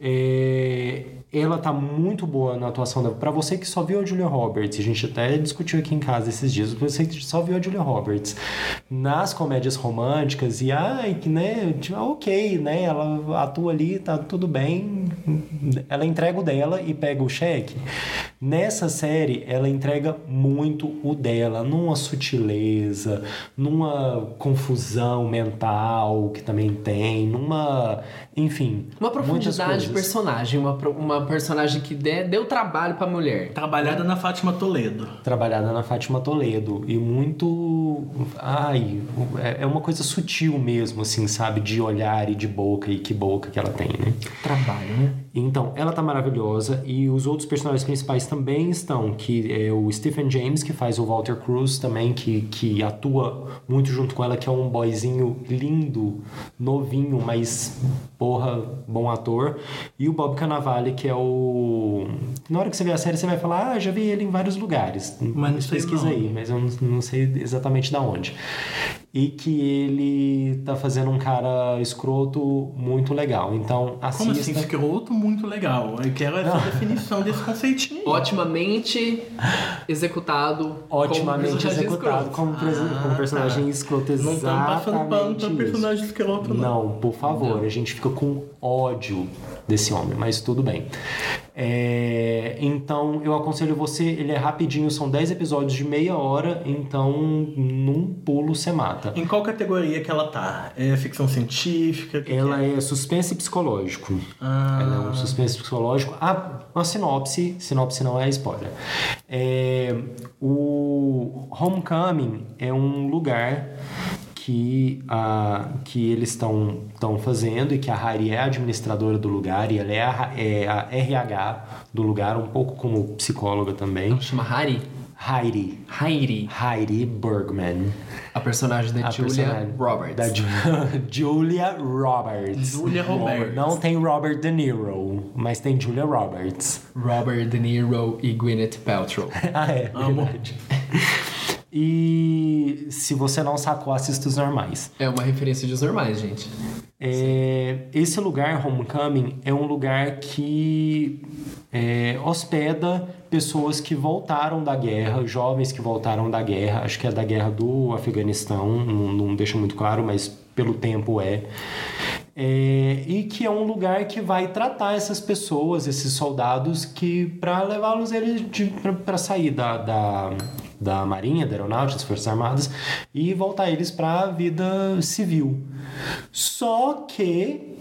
É, ela tá muito boa na atuação dela. Pra você que só viu a Julia Roberts, a gente até discutiu aqui em casa esses dias, pra você que só viu a Julia Roberts nas comédias românticas e ai, que né, tipo, ok, né, ela atua ali, tá tudo bem, ela entrega o dela e pega o cheque. Nessa série, ela entrega muito o dela, numa sutileza, numa confusão mental que também tem, numa, enfim, Uma profundidade de personagem, uma, uma personagem que de- deu trabalho pra mulher. Trabalhada na Fátima Toledo. trabalhada na Fátima Toledo e muito ai é- é uma coisa sutil mesmo assim sabe de olhar e de boca e que boca que ela tem né Trabalho, né? Então ela tá maravilhosa e os outros personagens principais também estão que é o Stephen James que faz o Walter Cruz também que, que atua muito junto com ela que é um boyzinho lindo novinho mas porra bom ator. E o Bob Cannavale que é o na hora que você vê a série você vai falar ah já vi ele em vários lugares. Mas não sei pesquisa não. aí mas eu não, sei exatamente da onde. E que ele tá fazendo um cara escroto muito legal. Então Como assim, assista. Escroto? Muito legal. Eu quero essa definição desse conceitinho. Otimamente executado. otimamente como executado como, Ah, como personagem tá. escroto Não estamos passando pano pra isso. personagem escroto, não. Não, por favor, a gente fica com ódio desse homem, mas tudo bem. É, então eu aconselho você, ele é rapidinho, são 10 episódios de meia hora, então num pulo você mata. Em qual categoria que ela tá? É ficção científica? Que Ela que é suspense psicológico. Ah. Ela é um suspense psicológico. Ah, uma sinopse. Sinopse não é spoiler. É, o Homecoming é um lugar que, ah, que eles estão fazendo e que a Harry é a administradora do lugar e ela é a, é a RH do lugar, um pouco como psicóloga também. Chama Harry. Heidi. Heidi, Heidi Bergman. a personagem da A Julia personagem Roberts. Da Ju- *laughs* Julia Roberts. Julia Roberts. Não tem Robert De Niro, mas tem Julia Roberts. Robert De Niro e Gwyneth Paltrow. *laughs* ah, é. Amo. verdade. *laughs* E se você não sacou, assista os normais. É uma referência de os normais, gente. É, esse lugar, Homecoming, é um lugar que é, hospeda pessoas que voltaram da guerra, jovens que voltaram da guerra, acho que é da guerra do Afeganistão, não, não deixa muito claro, mas pelo tempo é. É, e que é um lugar que vai tratar essas pessoas, esses soldados, que para levá-los eles para sair da, da, da Marinha, da Aeronáutica, das Forças Armadas e voltar eles para a vida civil. Só que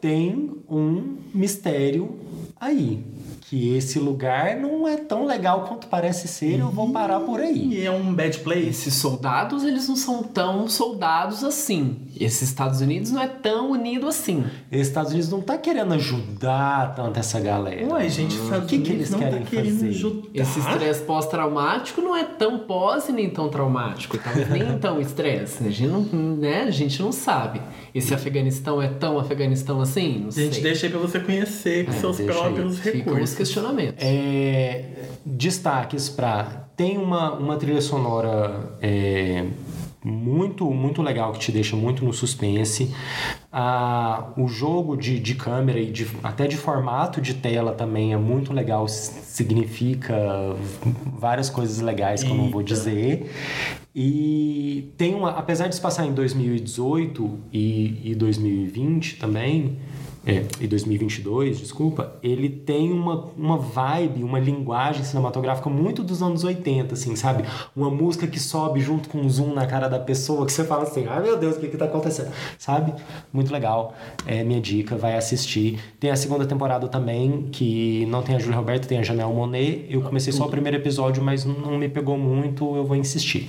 tem um mistério aí. Que esse lugar não é tão legal quanto parece ser, eu vou parar por aí. E é um bad place. Esses soldados, eles não são tão soldados assim. Esses Estados Unidos não é tão unido assim. Os Estados Unidos não tá querendo ajudar tanto essa galera. Ué, gente, os Estados que que eles não querem tá querendo fazer? ajudar. Esse estresse pós-traumático não é tão pós e nem tão traumático. Talvez *laughs* nem tão estresse. A gente não, né? a gente não sabe. Esse Afeganistão é tão Afeganistão assim? Não Gente, sei. deixa aí pra você conhecer com seus deixa aí. próprios recursos. Questionamentos. É, destaques para tem uma, uma trilha sonora é, muito muito legal que te deixa muito no suspense ah, o jogo de, de câmera e de, até de formato de tela também é muito legal significa várias coisas legais que eu não vou Eita. dizer e tem uma apesar de se passar em 2018 e, e 2020 também é, e 2022, desculpa, ele tem uma, uma vibe, uma linguagem cinematográfica muito dos anos 80, assim, sabe? Uma música que sobe junto com um zoom na cara da pessoa, que você fala assim, ai meu Deus, o que que tá acontecendo? Sabe? Muito legal. É minha dica, vai assistir. Tem a segunda temporada também, que não tem a Julia Roberta, tem a Janelle Monet. Eu comecei só o primeiro episódio, mas não me pegou muito, eu vou insistir.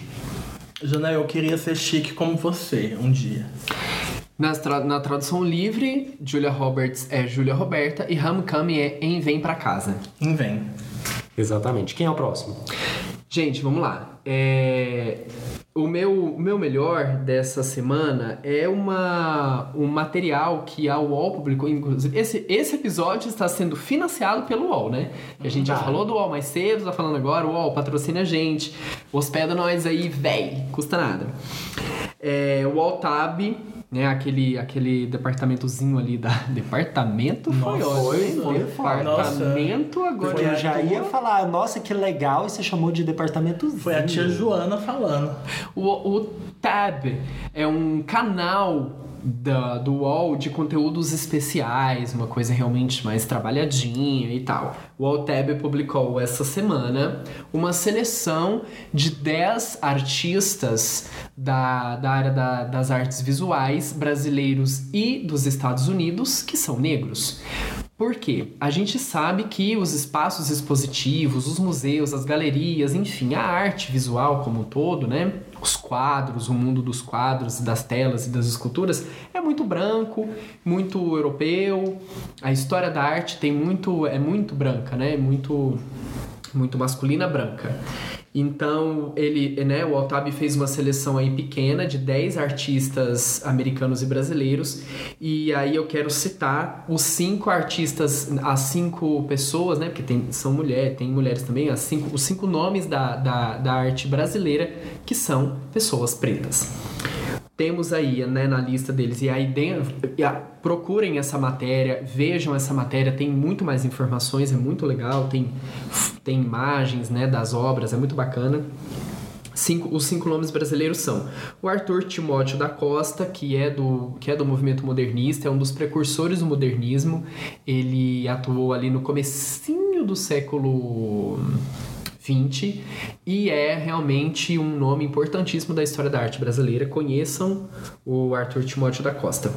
Jana, eu queria ser chique como você um dia. Na, tra- na tradução livre, Julia Roberts é Julia Roberta e Homecoming é Em Vem Pra Casa. Em vem. Exatamente. Quem é o próximo? Gente, vamos lá. É, O, meu, o meu melhor dessa semana é uma, um material que a UOL publicou. Inclusive, esse, esse episódio está sendo financiado pelo UOL, né? A gente já Tá. falou do UOL mais cedo, tá falando agora. O UOL patrocina a gente, hospeda nós aí, véi, custa nada. É, o UOL Tab, né? Aquele, aquele departamentozinho ali da. *laughs* Departamento foi Nossa, ótimo. foi, hein? foi foda. Departamento agora. Porque eu já ia falar, nossa, que legal, e você chamou de departamento Foi a tia Joana falando. O, o Tab é um canal da, do UOL de conteúdos especiais, uma coisa realmente mais trabalhadinha e tal. O UOL Tab publicou essa semana uma seleção de 10 artistas da, da área da- das artes visuais brasileiros e dos Estados Unidos que são negros. Por quê? A gente sabe que os espaços expositivos, os museus, as galerias, enfim, a arte visual como um todo, né? Os quadros, o mundo dos quadros, das telas e das esculturas é muito branco, muito europeu. A história da arte tem muito é muito branca, né? Muito muito masculina branca. Então, ele, né, o Altab fez uma seleção aí pequena de 10 artistas americanos e brasileiros. E aí eu quero citar os cinco artistas, as cinco pessoas, né, porque tem, são mulheres, tem mulheres também, as cinco, os cinco nomes da, da, da arte brasileira que são pessoas pretas temos aí né, na lista deles. E aí dentro, procurem essa matéria, vejam essa matéria, tem muito mais informações, é muito legal, tem, tem imagens né, das obras, é muito bacana. Cinco, os cinco nomes brasileiros são o Arthur Timóteo da Costa, que é, do, que é do movimento modernista, é um dos precursores do modernismo. Ele atuou ali no comecinho do século 20 e é realmente um nome importantíssimo da história da arte brasileira. Conheçam o Arthur Timóteo da Costa.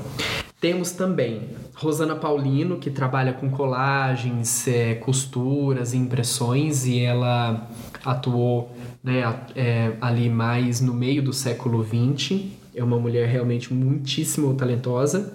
Temos também Rosana Paulino, que trabalha com colagens, é, costuras e impressões, e ela atuou né, é, ali mais no meio do século XX é uma mulher realmente muitíssimo talentosa.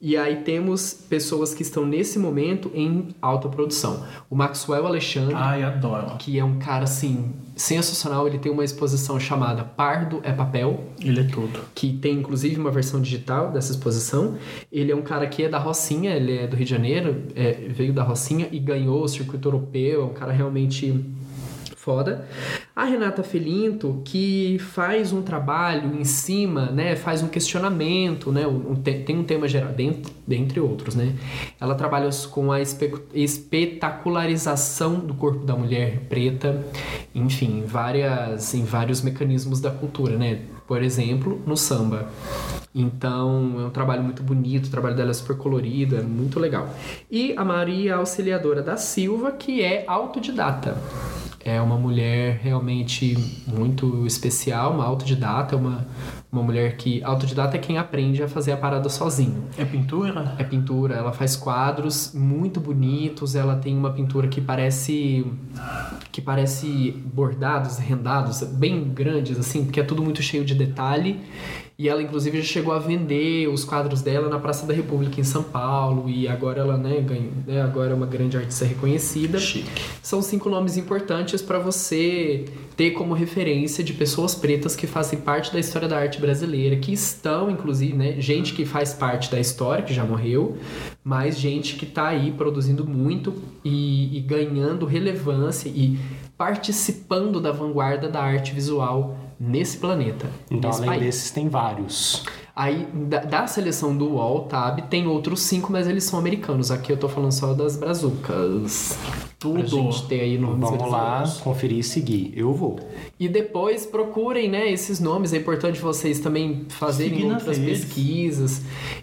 E aí temos pessoas que estão nesse momento em alta produção. O Maxwell Alexandre, Ai, adoro. que é um cara assim sensacional, ele tem uma exposição chamada Pardo é Papel, Ele é tudo. que tem inclusive uma versão digital dessa exposição. Ele é um cara que é da Rocinha, ele é do Rio de Janeiro, é, veio da Rocinha e ganhou o circuito europeu, é um cara realmente foda. A Renata Felinto, que faz um trabalho em cima, né, faz um questionamento, né, um, te- tem um tema geral, dentre, dentre outros, né. Ela trabalha com a espe- espetacularização do corpo da mulher preta, enfim, várias, em vários mecanismos da cultura, né. Por exemplo, no samba. Então, é um trabalho muito bonito, o trabalho dela é super colorido, é muito legal. E a Maria Auxiliadora da Silva, que é autodidata. É uma mulher realmente muito especial, uma autodidata, uma, uma mulher que. Autodidata é quem aprende a fazer a parada sozinho. É pintura? É pintura, ela faz quadros muito bonitos, ela tem uma pintura que parece que parece bordados, rendados, bem grandes assim, porque é tudo muito cheio de detalhe. E ela inclusive já chegou a vender os quadros dela na Praça da República em São Paulo e agora ela, né, ganha, né, agora é uma grande artista reconhecida. Chique. São cinco nomes importantes para você ter como referência de pessoas pretas que fazem parte da história da arte brasileira, que estão, inclusive, né, gente que faz parte da história, que já morreu, mas gente que tá aí produzindo muito e, e ganhando relevância e participando da vanguarda da arte visual nesse planeta. Então, nesse além país. desses, tem vários. Aí, da, da seleção do UOL, Tab, tem outros cinco, mas eles são americanos. Aqui eu tô falando só das brazucas. Pra Tudo. gente ter aí nomes Vamos lá, conferir e seguir. Eu vou. E depois procurem, né, esses nomes. É importante vocês também fazerem Seguir outras pesquisas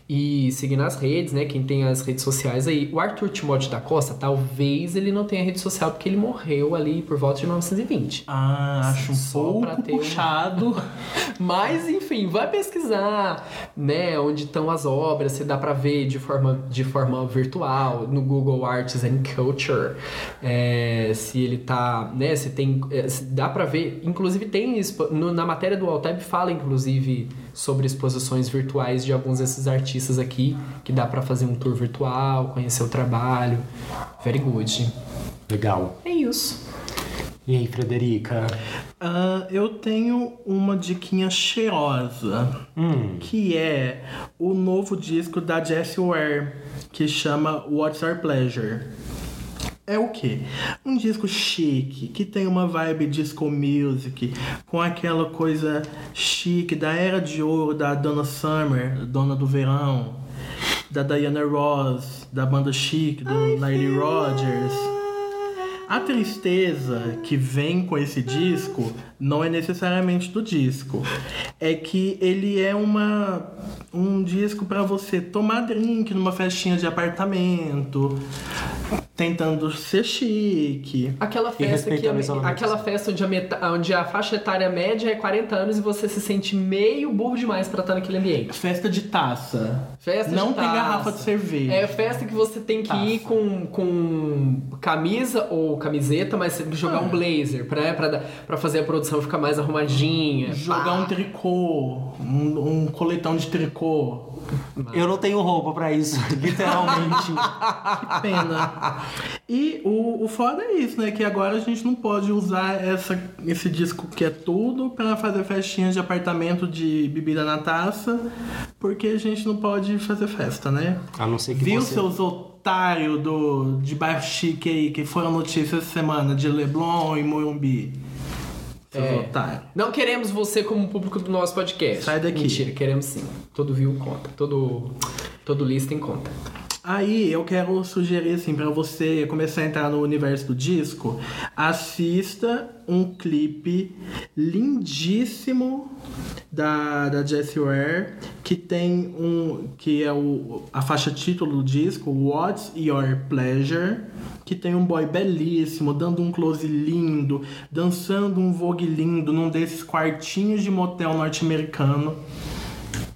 e seguir nas redes, né? Quem tem as redes sociais aí. O Arthur Timóteo da Costa, talvez ele não tenha rede social porque ele morreu ali por volta de 1920. Ah, acho um pra pouco um- puxado. *laughs* Mas, enfim, vai pesquisar, né, onde estão as obras, se dá pra ver de forma, de forma virtual, no Google Arts and Culture, é, se ele tá, né, se tem, é, se dá pra ver, inclusive tem, no- na matéria do Altab fala, inclusive, sobre exposições virtuais de alguns desses artistas aqui, que dá pra fazer um tour virtual, conhecer o trabalho, very good. Legal. É isso. E aí, Frederica? Ah, eu tenho uma diquinha cheirosa, Hum, que é o novo disco da Jessie Ware, que chama What's Our Pleasure. É o quê? Um disco chique, que tem uma vibe disco music, com aquela coisa chique da era de ouro da Donna Summer, Dona do Verão, da Diana Ross, da banda chique, do Nile Rodgers. A tristeza que vem com esse disco não é necessariamente do disco. É que ele é uma um disco para você tomar drink numa festinha de apartamento, tentando ser chique. Aquela festa, que a, aquela festa onde a, meta- onde a faixa etária média é 40 anos e você se sente meio burro demais pra estar naquele ambiente. Festa de taça. Festa não de tem taça. garrafa de cerveja. É festa que você tem que ir Taça. com, com camisa ou camiseta, mas você jogar Ah. um blazer dar- pra fazer a produção ficar mais arrumadinha. Jogar um tricô, um, um coletão de tricô. eu não tenho roupa pra isso, *laughs* literalmente. Que pena. e o, o foda é isso, né? Que agora a gente não pode usar essa, esse disco que é tudo pra fazer festinhas de apartamento de bebida na taça, porque a gente não pode fazer festa, né? A não ser que Viu você... seus otários do, de bairro chique aí que foram notícias essa semana de Leblon e Morumbi? Seus É. otários. Não queremos você como público do nosso podcast. Sai daqui. Mentira, queremos sim. Todo view conta. Todo, todo lista em conta. Aí eu quero sugerir assim para você começar a entrar no universo do disco, assista um clipe lindíssimo da, da Jessie Ware que tem um que é o, a faixa título do disco What's Your Pleasure que tem um boy belíssimo dando um close lindo dançando um vogue lindo num desses quartinhos de motel norte-americano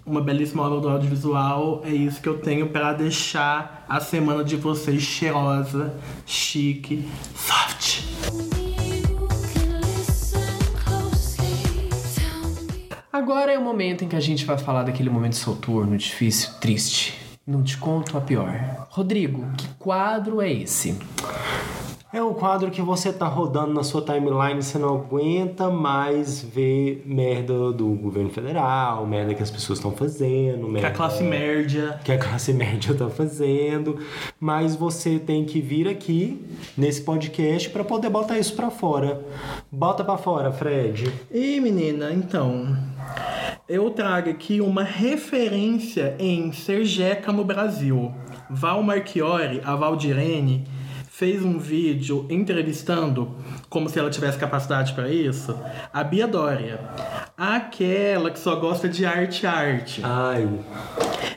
uma belíssima obra do audiovisual. É isso que eu tenho para deixar a semana de vocês cheirosa, chique, soft. Agora é o momento em que a gente vai falar daquele momento soturno, difícil, triste. Não te conto a pior. Rodrigo, que quadro é esse? É um quadro que você tá rodando na sua timeline, você não aguenta mais ver merda do governo federal, merda que as pessoas estão fazendo, Que merda a classe média. que a classe *laughs* média tá fazendo, mas você tem que vir aqui nesse podcast para poder botar isso para fora. Bota para fora, Fred. E menina, então. Eu trago aqui uma referência em Serjeca no Brasil. Val Marchiori, a Valdirene, fez um vídeo entrevistando, como se ela tivesse capacidade para isso, a Bia Dória. Aquela que só gosta de arte arte. Ai,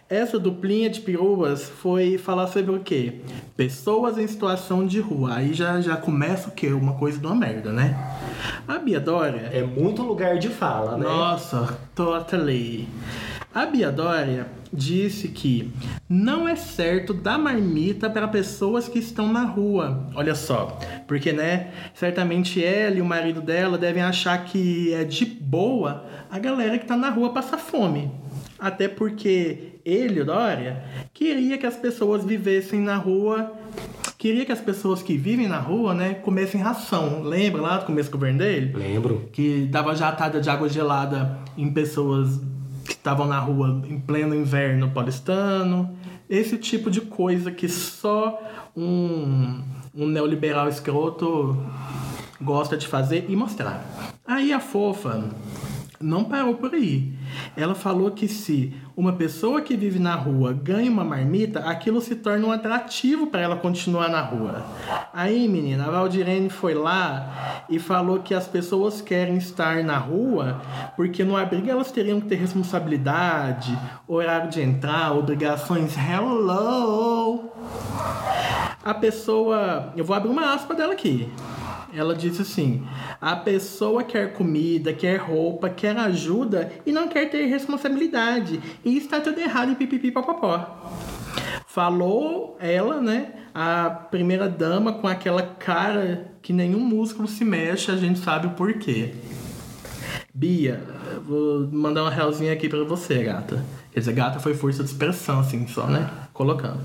Essa duplinha de peruas foi falar sobre o quê? Pessoas em situação de rua. Aí já, já começa o quê? Uma coisa de uma merda, né? A Bia Dória é muito lugar de fala, né? nossa, totally. A Bia Dória disse que não é certo dar marmita para pessoas que estão na rua. Olha só, porque né, certamente ela e o marido dela devem achar que é de boa a galera que tá na rua passar fome. Até porque ele, Dória, queria que as pessoas vivessem na rua Queria que as pessoas que vivem na rua, né, comessem ração. Lembra lá do começo do governo dele? Lembro. que dava jatada de água gelada em pessoas que estavam na rua em pleno inverno paulistano. Esse tipo de coisa que só um, um neoliberal escroto gosta de fazer e mostrar. Aí a fofa não parou por aí. Ela falou que se uma pessoa que vive na rua ganha uma marmita, aquilo se torna um atrativo para ela continuar na rua. Aí, menina, a Valdirene foi lá e falou que as pessoas querem estar na rua porque no abrigo elas teriam que ter responsabilidade, horário de entrar, obrigações. Hello! A pessoa. Eu vou abrir uma aspa dela aqui. Ela disse assim: a pessoa quer comida, quer roupa, quer ajuda e não quer ter responsabilidade. E está tudo errado e pipipi papapó. Falou ela, né? A primeira dama com aquela cara que nenhum músculo se mexe, a gente sabe o porquê. Bia, vou mandar uma realzinha aqui pra você, gata. Quer dizer, gata foi força de expressão, assim, só, né? Colocando.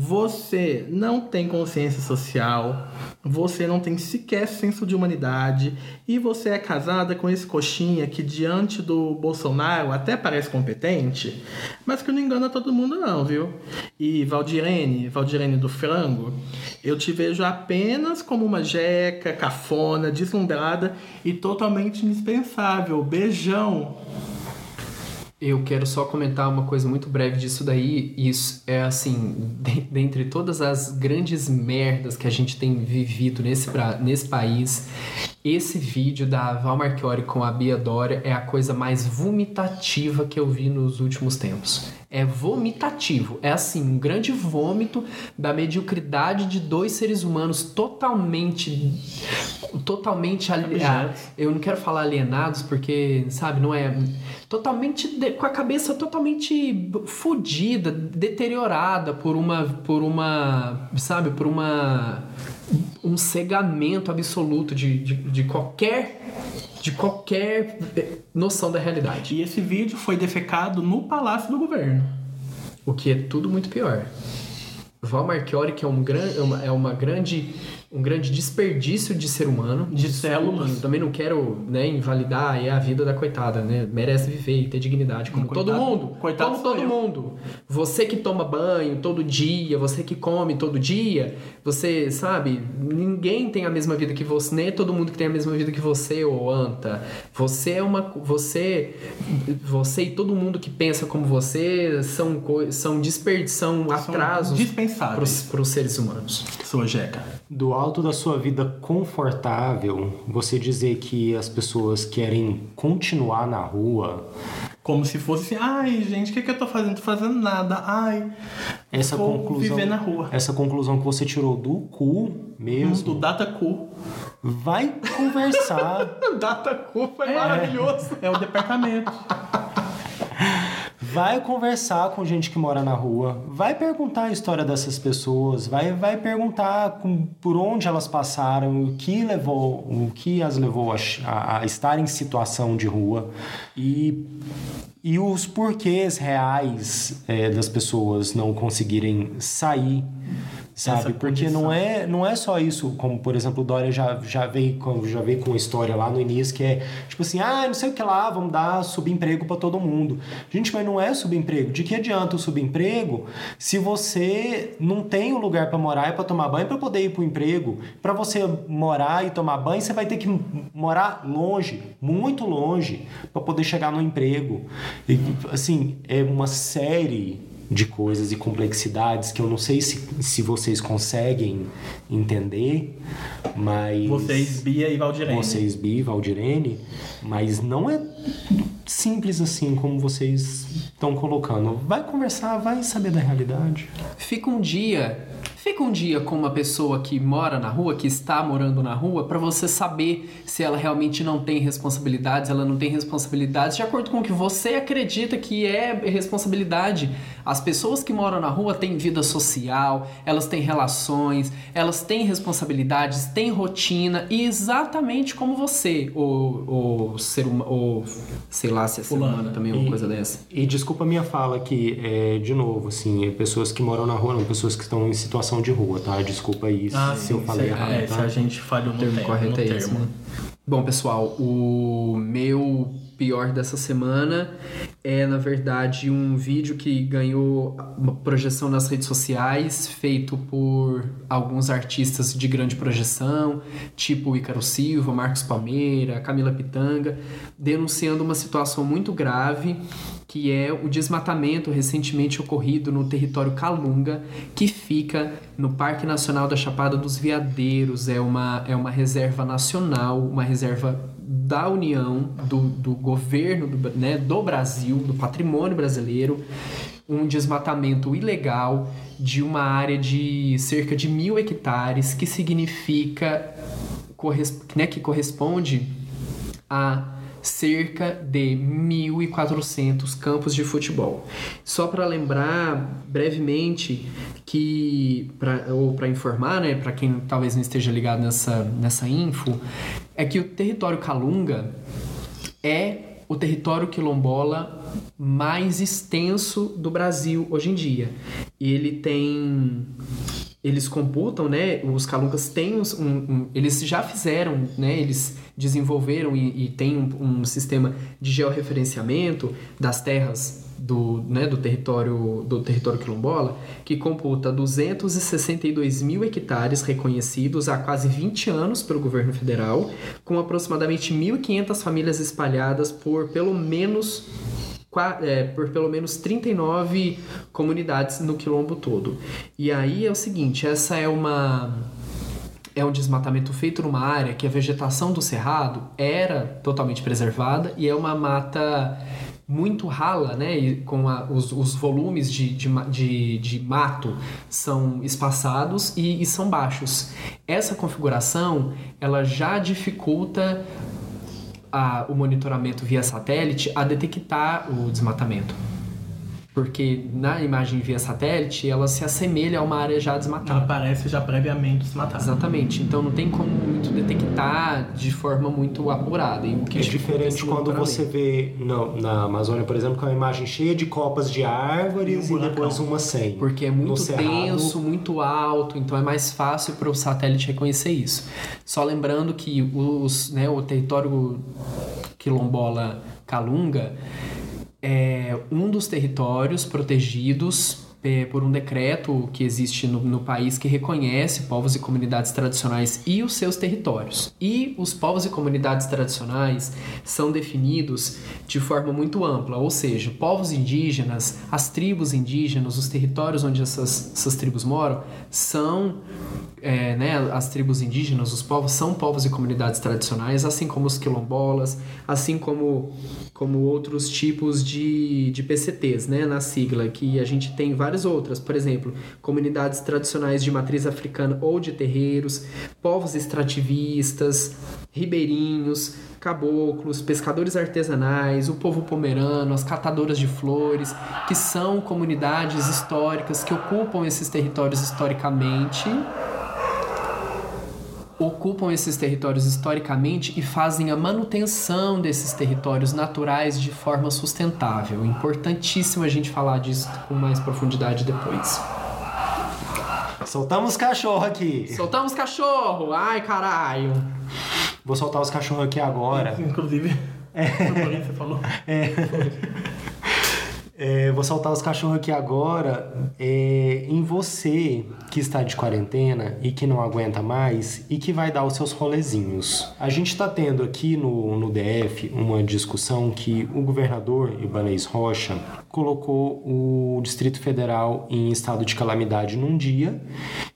Você não tem consciência social, você não tem sequer senso de humanidade e você é casada com esse coxinha que diante do Bolsonaro até parece competente, mas que não engana todo mundo não, viu? E Valdirene, Valdirene do frango, eu te vejo apenas como uma jeca, cafona, deslumbrada e totalmente indispensável. Beijão! Eu quero só comentar uma coisa muito breve disso daí. Isso é assim, de- dentre todas as grandes merdas que a gente tem vivido nesse, nesse país, esse vídeo da Val Marchiori com a Bia Dória é a coisa mais vomitativa que eu vi nos últimos tempos. É vomitativo. É assim, um grande vômito da mediocridade de dois seres humanos totalmente. Totalmente ali- Objetos. eu não quero falar alienados porque, sabe, não é totalmente de- com a cabeça totalmente fodida, deteriorada por uma por uma, sabe, por uma um cegamento absoluto de, de, de qualquer de qualquer eh, noção da realidade. E esse vídeo foi defecado no Palácio do Governo. O que é tudo muito pior. Val Marchiori, que é, um gran, é, uma, é uma grande, um grande desperdício de ser humano. De células. Também não quero né, invalidar a vida da coitada, né? Merece viver e ter dignidade, como Coitado- todo mundo. coitado como sou todo eu. mundo. Você que toma banho todo dia, você que come todo dia, você, sabe, ninguém tem a mesma vida que você, nem é todo mundo que tem a mesma vida que você, ô anta. Você é uma. Você. Você e todo mundo que pensa como você são, são São atrasos dispensáveis. para os seres humanos. Sua jeca. Do alto da sua vida confortável, você dizer que as pessoas querem continuar na rua, Como se fosse assim, ai gente, o que, que eu tô fazendo? Tô fazendo nada. Ai, essa vou conclusão, viver na rua. essa conclusão que você tirou do cu mesmo, Do Datacu. vai conversar, *laughs* Data cu foi É o departamento. *laughs* Vai conversar com gente que mora na rua, vai perguntar a história dessas pessoas, vai, vai perguntar com, por onde elas passaram, o que levou, o que as levou a, a, a estar em situação de rua e e os porquês reais é, das pessoas não conseguirem sair sabe? Porque não é, não é só isso, como por exemplo o Dória já, já, veio, com, já veio com uma história lá no início que é tipo assim, ah, não sei o que lá, vamos dar subemprego para todo mundo. Gente, mas não é subemprego. De que adianta o subemprego se você não tem um lugar para morar e para tomar banho para poder ir para o emprego? Para você morar e tomar banho, você vai ter que morar longe, muito longe, para poder chegar no emprego. E, assim, é uma série de coisas e complexidades que eu não sei se, se vocês conseguem entender, mas. Vocês, Bia e Valdirene. Vocês, Bia e Valdirene, mas não é simples assim como vocês estão colocando. Vai conversar, vai saber da realidade. Fica um dia Fica um dia com uma pessoa que mora na rua, que está morando na rua, para você saber se ela realmente não tem responsabilidades, ela não tem responsabilidades de acordo com o que você acredita que é responsabilidade. As pessoas que moram na rua têm vida social, elas têm relações, elas têm responsabilidades, têm rotina, e exatamente como você, o, o ser humano, ou sei lá se é ser humano também, uma e, coisa dessa. E desculpa a minha fala aqui, é, de novo, assim, pessoas que moram na rua, não, pessoas que estão em situação de rua, tá? Desculpa aí ah, se sim, eu falei é, errado. É, tá? se a gente falhou no termo, termo, correto no é termo. esse, né? Bom, pessoal, o meu pior dessa semana é, na verdade, um vídeo que ganhou uma projeção nas redes sociais, feito por alguns artistas de grande projeção, tipo Ícaro Silva, Marcos Palmeira, Camila Pitanga, denunciando uma situação muito grave que é o desmatamento recentemente ocorrido no território Calunga, que fica no Parque Nacional da Chapada dos Veadeiros. É uma, é uma reserva nacional, uma reserva da União, do, do governo do, né, do Brasil, do patrimônio brasileiro, um desmatamento ilegal de uma área de cerca de mil hectares, que significa né, que corresponde a cerca de 1.400 campos de futebol. Só para lembrar brevemente que, pra, ou para informar, né, para quem talvez não esteja ligado nessa, nessa info, é que o território Calunga é o território quilombola mais extenso do Brasil hoje em dia. E ele tem eles computam, né? Os calungas têm um, um, eles já fizeram, né? Eles desenvolveram e, e têm um, um, sistema de georreferenciamento das terras do, né, do território do território quilombola que computa 262 mil hectares reconhecidos há quase 20 anos pelo governo federal, com aproximadamente 1.500 famílias espalhadas por pelo menos é, por pelo menos 39 comunidades no quilombo todo. E aí é o seguinte, essa é uma é um desmatamento feito numa área que a vegetação do cerrado era totalmente preservada e é uma mata muito rala, né? E com a, os, os volumes de, de, de, de, mato são espaçados e, e são baixos. Essa configuração ela já dificulta a, o monitoramento via satélite a detectar o desmatamento. Porque na imagem via satélite, ela se assemelha a uma área já desmatada. Ela parece já previamente desmatada. Exatamente. Então não tem como muito detectar de forma muito apurada. E o que é diferente quando você vê no, na Amazônia, por exemplo, com uma imagem cheia de copas de árvores e, e depois uma sem. Porque é muito denso, muito alto, então é mais fácil para o satélite reconhecer isso. Só lembrando que os, né, o território quilombola Calunga é um dos territórios protegidos é, por um decreto que existe no, no, país que reconhece povos e comunidades tradicionais e os seus territórios. E os povos e comunidades tradicionais são definidos de forma muito ampla, ou seja, povos indígenas, as tribos indígenas, os territórios onde essas, essas tribos moram, são é, né, as tribos indígenas, os povos, são povos e comunidades tradicionais, assim como os quilombolas, assim como, como outros tipos de, de PCTs, né, na sigla, que a gente tem várias outras. Por exemplo, comunidades tradicionais de matriz africana ou de terreiros, povos extrativistas, ribeirinhos, caboclos, pescadores artesanais, o povo pomerano, as catadoras de flores, que são comunidades históricas que ocupam esses territórios historicamente ocupam esses territórios historicamente e fazem a manutenção desses territórios naturais de forma sustentável. Importantíssimo a gente falar disso com mais profundidade depois. Soltamos cachorro aqui. Soltamos cachorro! Ai, caralho! Vou soltar os cachorros aqui agora. Inclusive, é. você falou. É. É, vou soltar os cachorros aqui agora. É, em você que está de quarentena e que não aguenta mais e que vai dar os seus rolezinhos. A gente está tendo aqui no, no DF uma discussão que o governador Ibanez Rocha colocou o Distrito Federal em estado de calamidade num dia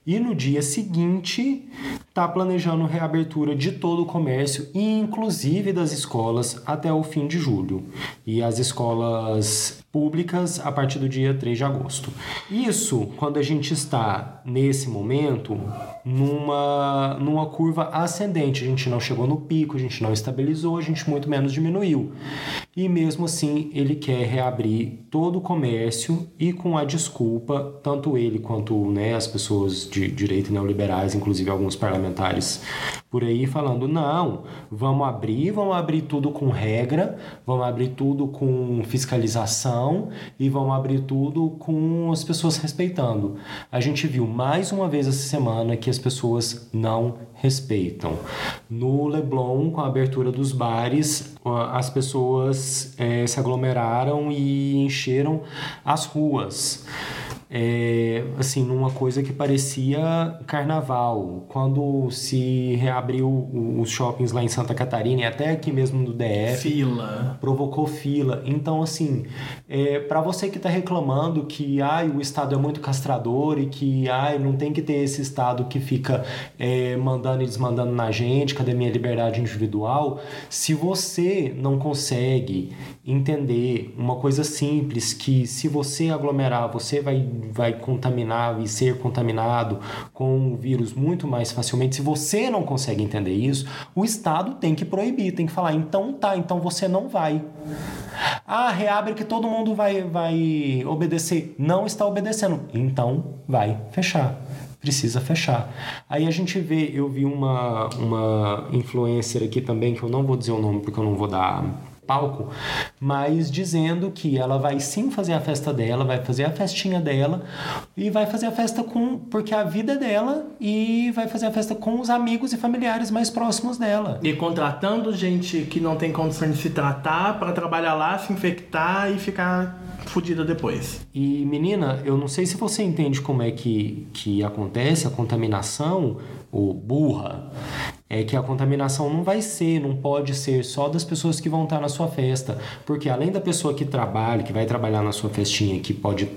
e no dia seguinte está planejando reabertura de todo o comércio, inclusive das escolas, até o fim de julho. E as escolas públicas a partir do dia 3 de agosto. Isso quando a gente está nesse momento numa, numa curva ascendente. A gente não chegou no pico, a gente não estabilizou, a gente muito menos diminuiu. E mesmo assim, ele quer reabrir todo o comércio e com a desculpa, tanto ele quanto né, as pessoas de direito neoliberais, inclusive alguns parlamentares por aí, falando: não, vamos abrir, vamos abrir tudo com regra, vamos abrir tudo com fiscalização e vamos abrir tudo com as pessoas respeitando. A gente viu mais uma vez essa semana que as pessoas não respeitam. No Leblon, com a abertura dos bares, as pessoas é, se aglomeraram e encheram as ruas é, assim, numa coisa que parecia carnaval. Quando se reabriu os shoppings lá em Santa Catarina e até aqui mesmo no DF. Fila. Provocou fila. Então, assim, é, para você que está reclamando que ai, o Estado é muito castrador e que ai, não tem que ter esse Estado que fica é, mandando e desmandando na gente, cadê minha liberdade individual? Se você não consegue entender uma coisa simples que se você aglomerar, você vai vai contaminar e ser contaminado com o vírus muito mais facilmente. Se você não consegue entender isso, o Estado tem que proibir, tem que falar, então tá, então você não vai. Ah, reabre que todo mundo vai, vai obedecer. Não está obedecendo. Então vai fechar precisa fechar. Aí a gente vê, eu vi uma, uma influencer aqui também, que eu não vou dizer o nome porque eu não vou dar palco, mas dizendo que ela vai sim fazer a festa dela, vai fazer a festinha dela e vai fazer a festa com porque a vida é dela e vai fazer a festa com os amigos e familiares mais próximos dela. E contratando gente que não tem condição de se tratar para trabalhar lá, se infectar e ficar fodida depois. E menina, eu não sei se você entende como é que, que acontece a contaminação, ou burra é que a contaminação não vai ser, não pode ser só das pessoas que vão estar na sua festa, porque além da pessoa que trabalha, que vai trabalhar na sua festinha, que pode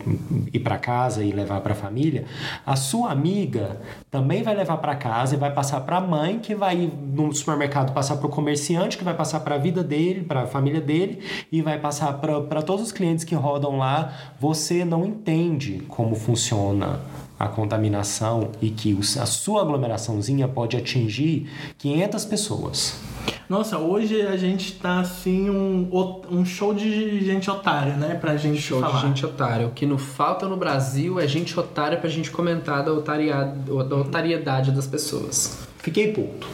ir para casa e levar para a família, a sua amiga também vai levar para casa e vai passar para a mãe, que vai ir no supermercado passar para o comerciante, que vai passar para a vida dele, para a família dele e vai passar para todos os clientes que rodam lá. Você não entende como funciona a contaminação e que a sua aglomeraçãozinha pode atingir 500 pessoas. Nossa, hoje a gente tá assim um, um show de gente otária, né? Pra gente show falar. de gente otária. O que não falta no Brasil é gente otária pra gente comentar da, otariedade, da otariedade das pessoas. Fiquei puto.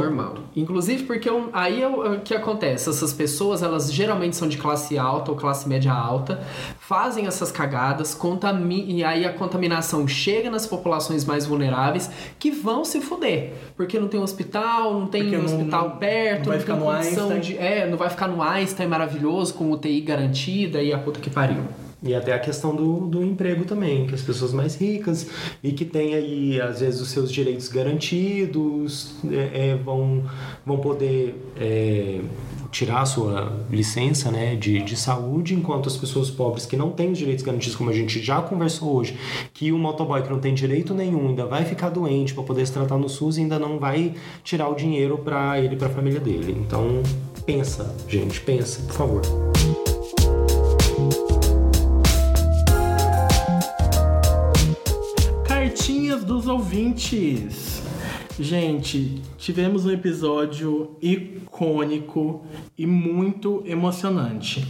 Normal. Inclusive porque eu, aí o que acontece. Essas pessoas, elas geralmente são de classe alta ou classe média alta, fazem essas cagadas, contami e aí a contaminação chega nas populações mais vulneráveis que vão se fuder. Porque não tem hospital, não tem um hospital não, perto, não, vai ficar no Einstein. De, é, não vai ficar no Einstein maravilhoso, com UTI garantida e a puta que pariu. E até a questão do, do emprego também, que as pessoas mais ricas e que têm aí, às vezes, os seus direitos garantidos, é, é, vão, vão poder é, tirar a sua licença né, de, de saúde, enquanto as pessoas pobres que não têm os direitos garantidos, como a gente já conversou hoje, que o motoboy que não tem direito nenhum ainda vai ficar doente para poder se tratar no SUS e ainda não vai tirar o dinheiro para ele e para a família dele. Então, pensa, gente, pensa, por favor. Ouvintes. Gente, tivemos um episódio icônico e muito emocionante.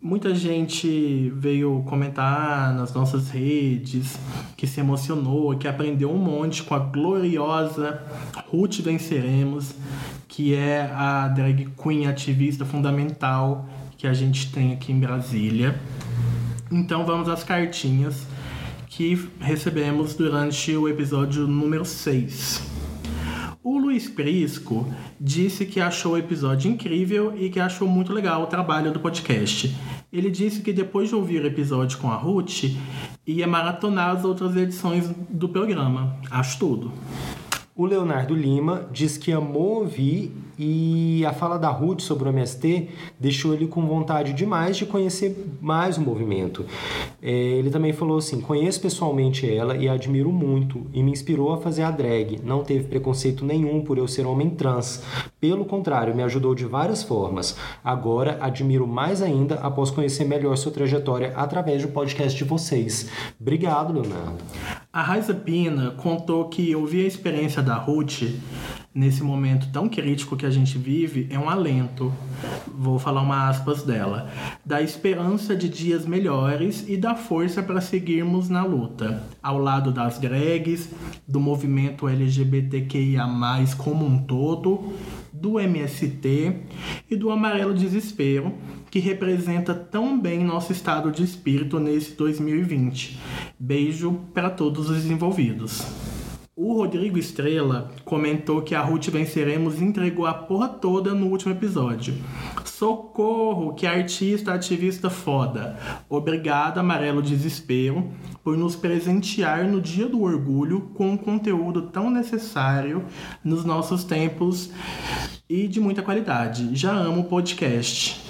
Muita gente veio comentar nas nossas redes que se emocionou, que aprendeu um monte com a gloriosa Ruth Venceremos, que é a drag queen ativista fundamental que a gente tem aqui em Brasília. Então vamos às cartinhas que recebemos durante o episódio número 6. O Luiz Prisco disse que achou o episódio incrível e que achou muito legal o trabalho do podcast. Ele disse que depois de ouvir o episódio com a Ruth, ia maratonar as outras edições do programa. Acho tudo. O Leonardo Lima diz que amou ouvir e a fala da Ruth sobre o MST deixou ele com vontade demais de conhecer mais o movimento. É, ele também falou assim: conheço pessoalmente ela e a admiro muito e me inspirou a fazer a drag. Não teve preconceito nenhum por eu ser homem trans. Pelo contrário, me ajudou de várias formas. Agora admiro mais ainda após conhecer melhor sua trajetória através do podcast de vocês. Obrigado, Leonardo. A Raiza Pina contou que ouvir a experiência da Ruth nesse momento tão crítico que a gente vive é um alento. Vou falar uma aspas dela. Da esperança de dias melhores e da força para seguirmos na luta. Ao lado das drags, do movimento LGBTQIA, como um todo, do MST e do Amarelo Desespero, que representa tão bem nosso estado de espírito nesse 2020. Beijo para todos os envolvidos. O Rodrigo Estrela comentou que a Ruth Venceremos entregou a porra toda no último episódio. Socorro, que artista ativista foda. Obrigado, Amarelo Desespero, por nos presentear no Dia do Orgulho com um conteúdo tão necessário nos nossos tempos e de muita qualidade. Já amo o podcast.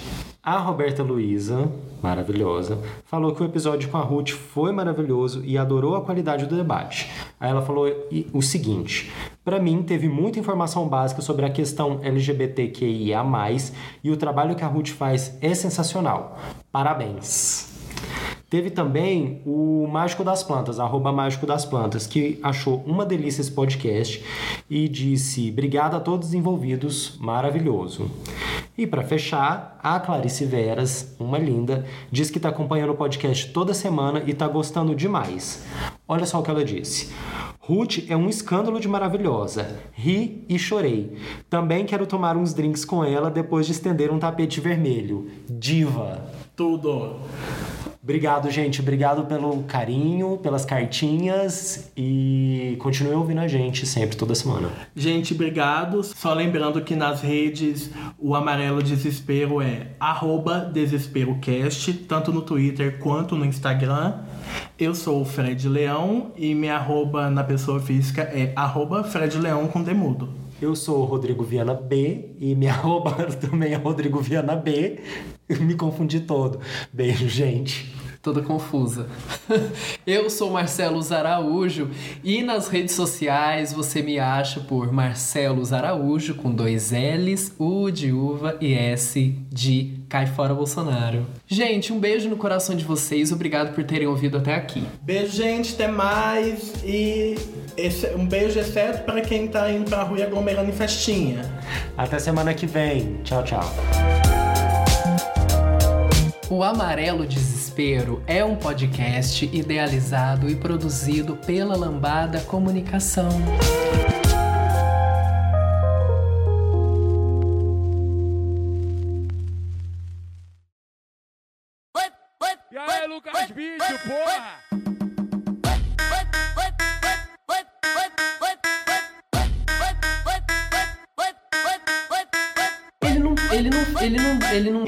A Roberta Luiza, maravilhosa, falou que o episódio com a Ruth foi maravilhoso e adorou a qualidade do debate. Aí ela falou o seguinte: para mim, teve muita informação básica sobre a questão LGBTQIA, e o trabalho que a Ruth faz é sensacional. Parabéns! Teve também o Mágico das Plantas, arroba Mágico das Plantas, que achou uma delícia esse podcast e disse: Obrigado a todos os envolvidos, maravilhoso. E para fechar, a Clarice Veras, uma linda, diz que está acompanhando o podcast toda semana e está gostando demais. Olha só o que ela disse. Ruth é um escândalo de maravilhosa. Ri e chorei. Também quero tomar uns drinks com ela depois de estender um tapete vermelho. Diva. Tudo. Obrigado, gente. Obrigado pelo carinho, pelas cartinhas e continue ouvindo a gente sempre, toda semana. Gente, obrigado. Só lembrando que nas redes o Amarelo Desespero é DesesperoCast, tanto no Twitter quanto no Instagram. Eu sou o Fred Leão e minha arroba na pessoa física é arroba Fred Leão com demudo. Eu sou o Rodrigo Viana B e minha *laughs* arroba também é Rodrigo Viana B. Me confundi todo. Beijo, gente toda confusa. *laughs* Eu sou Marcelo Araújo e nas redes sociais você me acha por Marcelo Araújo com dois L's, U de uva e S de Cai Fora Bolsonaro. Gente, um beijo no coração de vocês, obrigado por terem ouvido até aqui. Beijo, gente, até mais e esse, um beijo exceto para quem tá indo pra rua aglomerando em festinha. Até semana que vem. Tchau, tchau. O Amarelo Desespero é um podcast idealizado e produzido pela Lambada Comunicação. E aí, Lucas Bicho, porra! ele não, ele não, ele não, ele não,